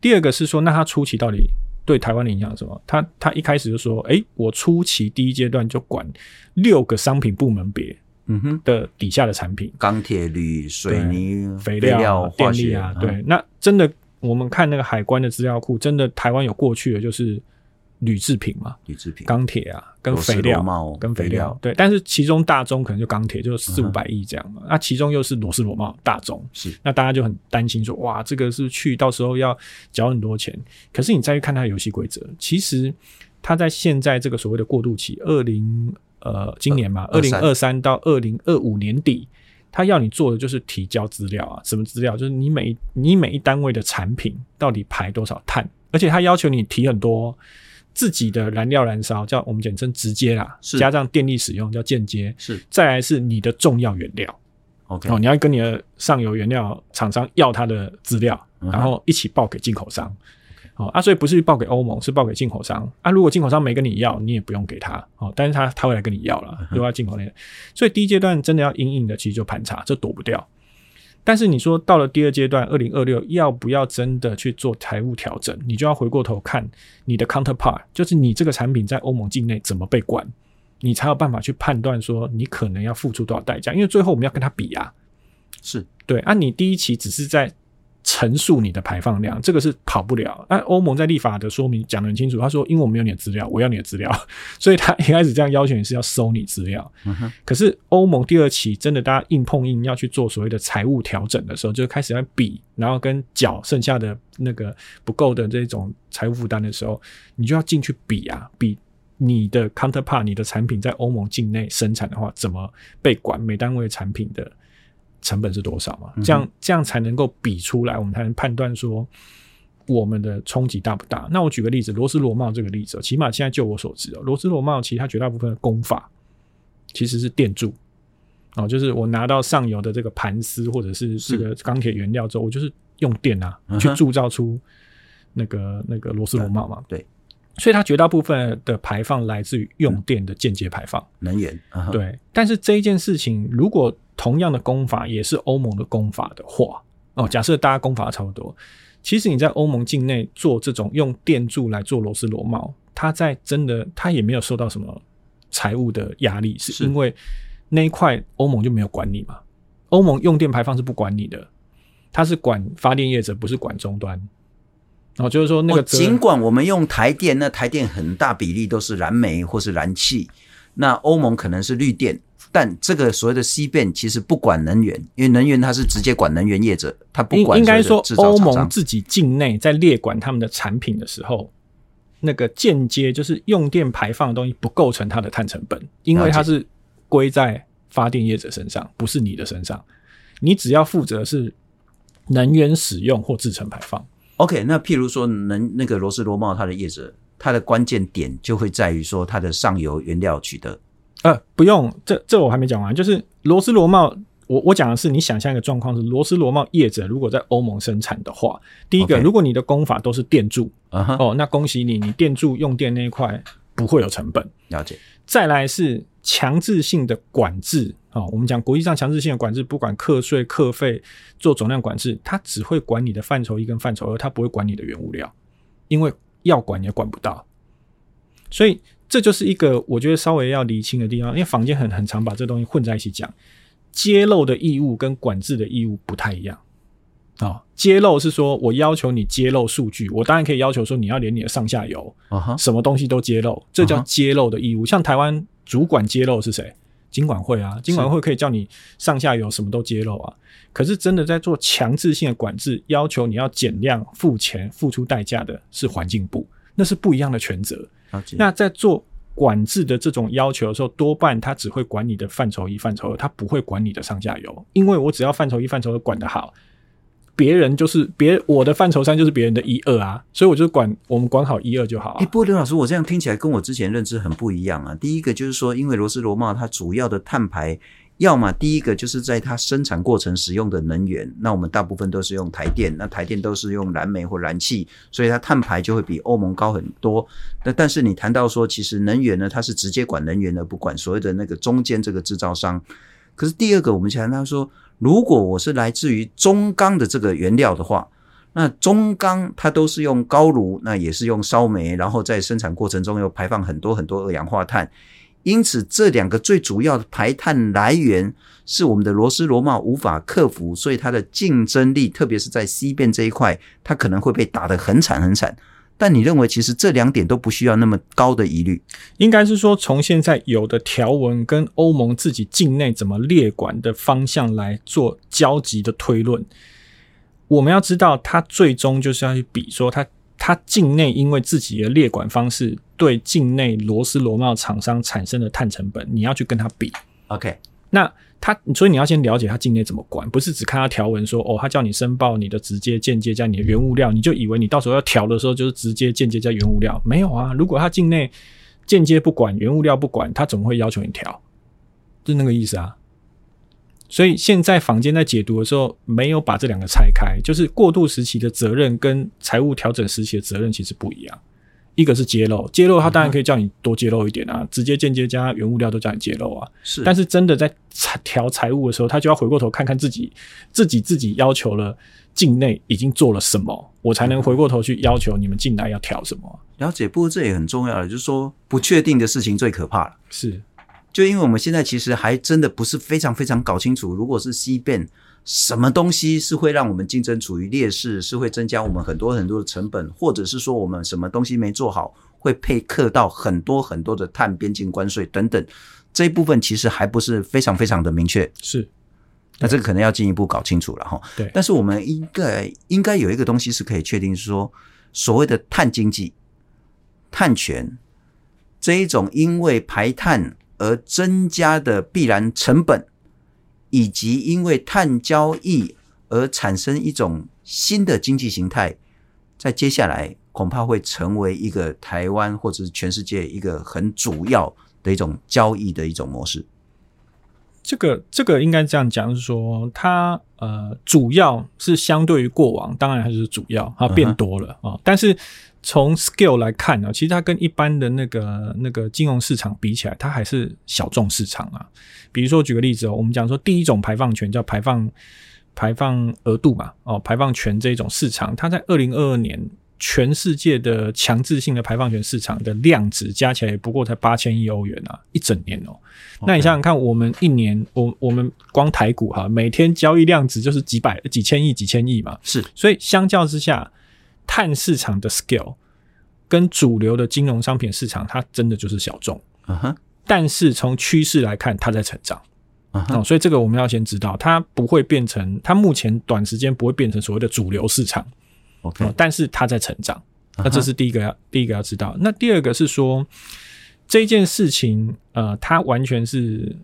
B: 第二个是说，那他初期到底对台湾的影响是什么？他他一开始就说，诶、欸，我初期第一阶段就管六个商品部门别，嗯哼的底下的产品，
A: 钢铁、铝、水泥、
B: 肥料、电力啊，对，嗯、那真的我们看那个海关的资料库，真的台湾有过去的就是。铝制品嘛，
A: 铝制品、
B: 钢铁啊，跟肥料，跟肥料，对，但是其中大宗可能就钢铁，就四五百亿这样嘛。那、其中又是螺丝螺帽大宗，是，那大家就很担心说，哇，这个是去到时候要缴很多钱。可是你再去看它的游戏规则，其实它在现在这个所谓的过渡期，二零呃今年嘛，二零二三到二零二五年底，它要你做的就是提交资料啊，什么资料？就是你每你每一单位的产品到底排多少碳，而且它要求你提很多。自己的燃料燃烧叫我们简称直接啦，是。加上电力使用叫间接，是。再来是你的重要原料，OK，哦，你要跟你的上游原料厂商要他的资料，嗯，然后一起报给进口商.哦啊，所以不是报给欧盟，是报给进口商。啊。如果进口商没跟你要，你也不用给他，哦，但是他他会来跟你要了，如果要进口那个，所以第一阶段真的要硬硬的，其实就盘查，这躲不掉。但是你说到了第二阶段，二零二六要不要真的去做财务调整？你就要回过头看你的 counterpart，就是你这个产品在欧盟境内怎么被管，你才有办法去判断说你可能要付出多少代价。因为最后我们要跟他比啊，是对啊，你第一期只是在。陈述你的排放量，这个是跑不了。那欧盟在立法的说明讲得很清楚，他说：“因为我没有你的资料，我要你的资料，所以他一开始这样要求你是要收你资料。嗯”可是欧盟第二期真的大家硬碰硬要去做所谓的财务调整的时候，就开始要比，然后跟缴剩下的那个不够的这种财务负担的时候，你就要进去比啊，比你的 counterpart，你的产品在欧盟境内生产的话，怎么被管每单位产品的。成本是多少嘛？这样这样才能够比出来，我们才能判断说我们的冲击大不大。那我举个例子，螺丝螺帽这个例子，起码现在就我所知哦，螺丝螺帽其实它绝大部分的工法其实是电铸哦，就是我拿到上游的这个盘丝或者是这个钢铁原料之后，我就是用电啊去铸造出那个那个螺丝螺帽嘛。对，所以它绝大部分的排放来自于用电的间接排放能源。对，但是这一件事情如果同样的功法也是欧盟的功法的话，哦，假设大家功法差不多，其实你在欧盟境内做这种用电柱来做螺丝螺帽，它在真的它也没有受到什么财务的压力，是因为那一块欧盟就没有管你嘛。欧盟用电排放是不管你的，它是管发电业者，不是管终端。哦，就是说那个
A: 尽管我们用台电，那台电很大比例都是燃煤或是燃气，那欧盟可能是绿电。但这个所谓的 CBAM 其实不管能源，因为能源它是直接管能源业者，它不管。应该说，
B: 欧盟自己境内在列管他们的产品的时候，那个间接就是用电排放的东西不构成它的碳成本，因为它是归在发电业者身上，不是你的身上。你只要负责是能源使用或制成排放。
A: OK，那譬如说能那个罗斯罗帽它的业者，它的关键点就会在于说它的上游原料取得。
B: 呃，不用，这这我还没讲完。就是螺丝螺帽，我我讲的是，你想象一个状况是，螺丝螺帽业者如果在欧盟生产的话，第一个.如果你的工法都是电铸，uh -huh. 哦，那恭喜你，你电铸用电那一块不会有成本。
A: 了解。
B: 再来是强制性的管制，哦，我们讲国际上强制性的管制，不管课税、课费、做总量管制，它只会管你的范畴一跟范畴二，它不会管你的原物料，因为要管也管不到，所以。这就是一个我觉得稍微要厘清的地方，因为坊间很很常把这东西混在一起讲。揭露的义务跟管制的义务不太一样啊、哦。揭露是说我要求你揭露数据，我当然可以要求说你要连你的上下游什么东西都揭露，这叫揭露的义务。像台湾主管揭露是谁？金管会啊，金管会可以叫你上下游什么都揭露啊。可是真的在做强制性的管制，要求你要减量、付钱、付出代价的是环境部，那是不一样的权责。那在做管制的这种要求的时候，多半他只会管你的范畴一、范畴二，他不会管你的上下游。因为我只要范畴一、范畴二管得好，别人就是别我的范畴三就是别人的一二啊，所以我就管我们管好一二就好。啊。哎，不过刘老师，我这样听起来跟我之前认知很不一样啊。第一个就是说，因为螺丝螺帽它主要的碳排。要么第一个就是在它生产过程使用的能源，那我们大部分都是用台电，那台电都是用燃煤或燃气，所以它碳排就会比欧盟高很多。那但是你谈到说，其实能源呢，它是直接管能源的，不管所谓的那个中间这个制造商。可是第二个，我们谈到说
A: 如果我是来自于中钢的这个原料的话，那中钢它都是用高炉，那也是用烧煤，然后在生产过程中又排放很多很多二氧化碳。因此，这两个最主要的排碳来源是我们的螺丝螺帽无法克服，所以它的竞争力，特别是在西边这一块，它可能会被打得很惨很惨。但你认为，其实这两点都不需要那么高的疑虑？
B: 应该是说，从现在有的条文跟欧盟自己境内怎么列管的方向来做交集的推论，我们要知道，它最终就是要去比说它。它境内因为自己的列管方式对境内螺丝螺帽厂商产生的碳成本，你要去跟它比。
A: OK，
B: 那它所以你要先了解它境内怎么管，不是只看它条文说哦，它叫你申报你的直接、间接加你的原物料，你就以为你到时候要调的时候就是直接、间接加原物料，没有啊。如果它境内间接不管原物料不管，它怎么会要求你调？就那个意思啊。所以现在坊间在解读的时候，没有把这两个拆开，就是过渡时期的责任跟财务调整时期的责任其实不一样。一个是揭露，揭露他当然可以叫你多揭露一点啊，直接间接加原物料都叫你揭露啊。
A: 是，
B: 但是真的在调财务的时候，他就要回过头看看自己，自己自己要求了境内已经做了什么，我才能回过头去要求你们进来要调什么。
A: 了解，不过这也很重要的，就是说不确定的事情最可怕了。
B: 是。
A: 就因为我们现在其实还真的不是非常非常搞清楚，如果是西边什么东西是会让我们竞争处于劣势，是会增加我们很多很多的成本，或者是说我们什么东西没做好会配克到很多很多的碳边境关税等等，这一部分其实还不是非常非常的明确。
B: 是，
A: 那这个可能要进一步搞清楚了哈。
B: 对，
A: 但是我们应该应该有一个东西是可以确定，是说所谓的碳经济、碳权这一种因为排碳。而增加的必然成本，以及因为碳交易而产生一种新的经济形态，在接下来恐怕会成为一个台湾或者是全世界一个很主要的一种交易的一种模式。
B: 这个这个应该这样讲，是说它呃主要是相对于过往，当然还是主要它变多了啊，uh. 但是。从 scale 来看呢，其实它跟一般的那个那个金融市场比起来，它还是小众市场啊。比如说，举个例子哦，我们讲说第一种排放权叫排放排放额度嘛，哦，排放权这一种市场，它在二零二二年全世界的强制性的排放权市场的量值加起来不过才八千亿欧元啊，一整年哦。那你想想看，我们一年，我我们光台股哈，每天交易量值就是几百几千亿几千亿嘛，
A: 是，
B: 所以相较之下。碳市场的 scale 跟主流的金融商品市场，它真的就是小众。
A: 嗯哼，
B: 但是从趋势来看，它在成长。
A: 嗯哼，
B: 所以这个我们要先知道，它不会变成，它目前短时间不会变成所谓的主流市场。
A: OK，
B: 但是它在成长。那这是第一个要，第一个要知道。那第二个是说，这件事情，呃，它完全是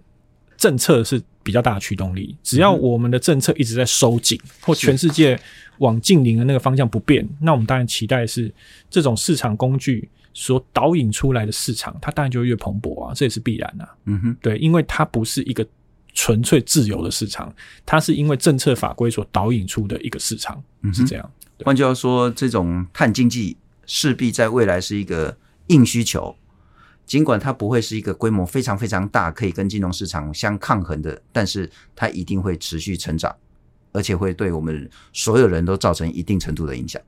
B: 政策是比较大的驱动力。只要我们的政策一直在收紧，或全世界。往近邻的那个方向不变，那我们当然期待是这种市场工具所导引出来的市场，它当然就会越蓬勃啊，这也是必然啊。
A: 嗯哼，
B: 对，因为它不是一个纯粹自由的市场，它是因为政策法规所导引出的一个市场，嗯、是这样。
A: 换句话说，这种碳经济势必在未来是一个硬需求，尽管它不会是一个规模非常非常大，可以跟金融市场相抗衡的，但是它一定会持续成长。而且会对我们所有人都造成一定程度的影响。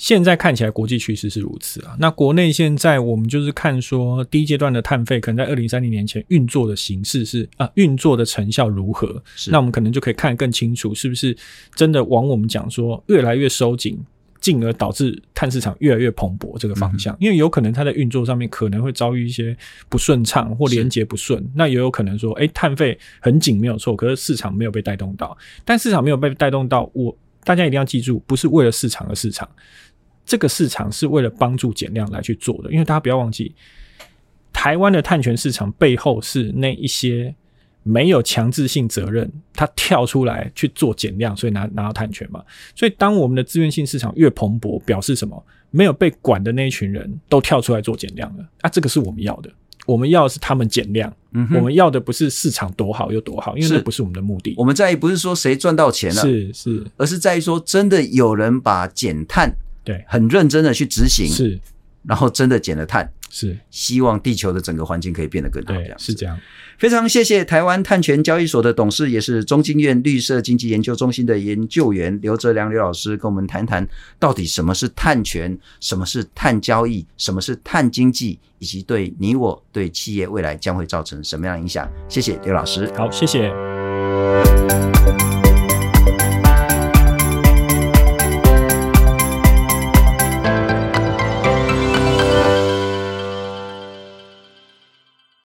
B: 现在看起来国际趋势是如此啊。那国内现在我们就是看说，第一阶段的碳费可能在二零三零年前运作的形式是啊，运作的成效如何？那我们可能就可以看得更清楚，是不是真的往我们讲说越来越收紧。进而导致碳市场越来越蓬勃这个方向，因为有可能它在运作上面可能会遭遇一些不顺畅或连接不顺，那也有可能说，哎、欸，碳费很紧没有错，可是市场没有被带动到，但市场没有被带动到，我大家一定要记住，不是为了市场而市场，这个市场是为了帮助减量来去做的，因为大家不要忘记，台湾的碳权市场背后是那一些。没有强制性责任，他跳出来去做减量，所以拿拿到碳权嘛。所以当我们的自愿性市场越蓬勃，表示什么？没有被管的那一群人都跳出来做减量了啊！这个是我们要的，我们要的是他们减量。嗯，我们要的不是市场多好有多好，因为这不是我们的目的。
A: 我们在意不是说谁赚到钱了，
B: 是是，
A: 而是在于说真的有人把减碳对很认真的去执行，
B: 是，
A: 然后真的减了碳。
B: 是
A: 希望地球的整个环境可以变得更好。
B: 对，是这样。
A: 非常谢谢台湾碳权交易所的董事，也是中经院绿色经济研究中心的研究员刘哲良刘老师，跟我们谈谈到底什么是碳权，什么是碳交易，什么是碳经济，以及对你我对企业未来将会造成什么样的影响。谢谢刘老师。
B: 好，谢谢。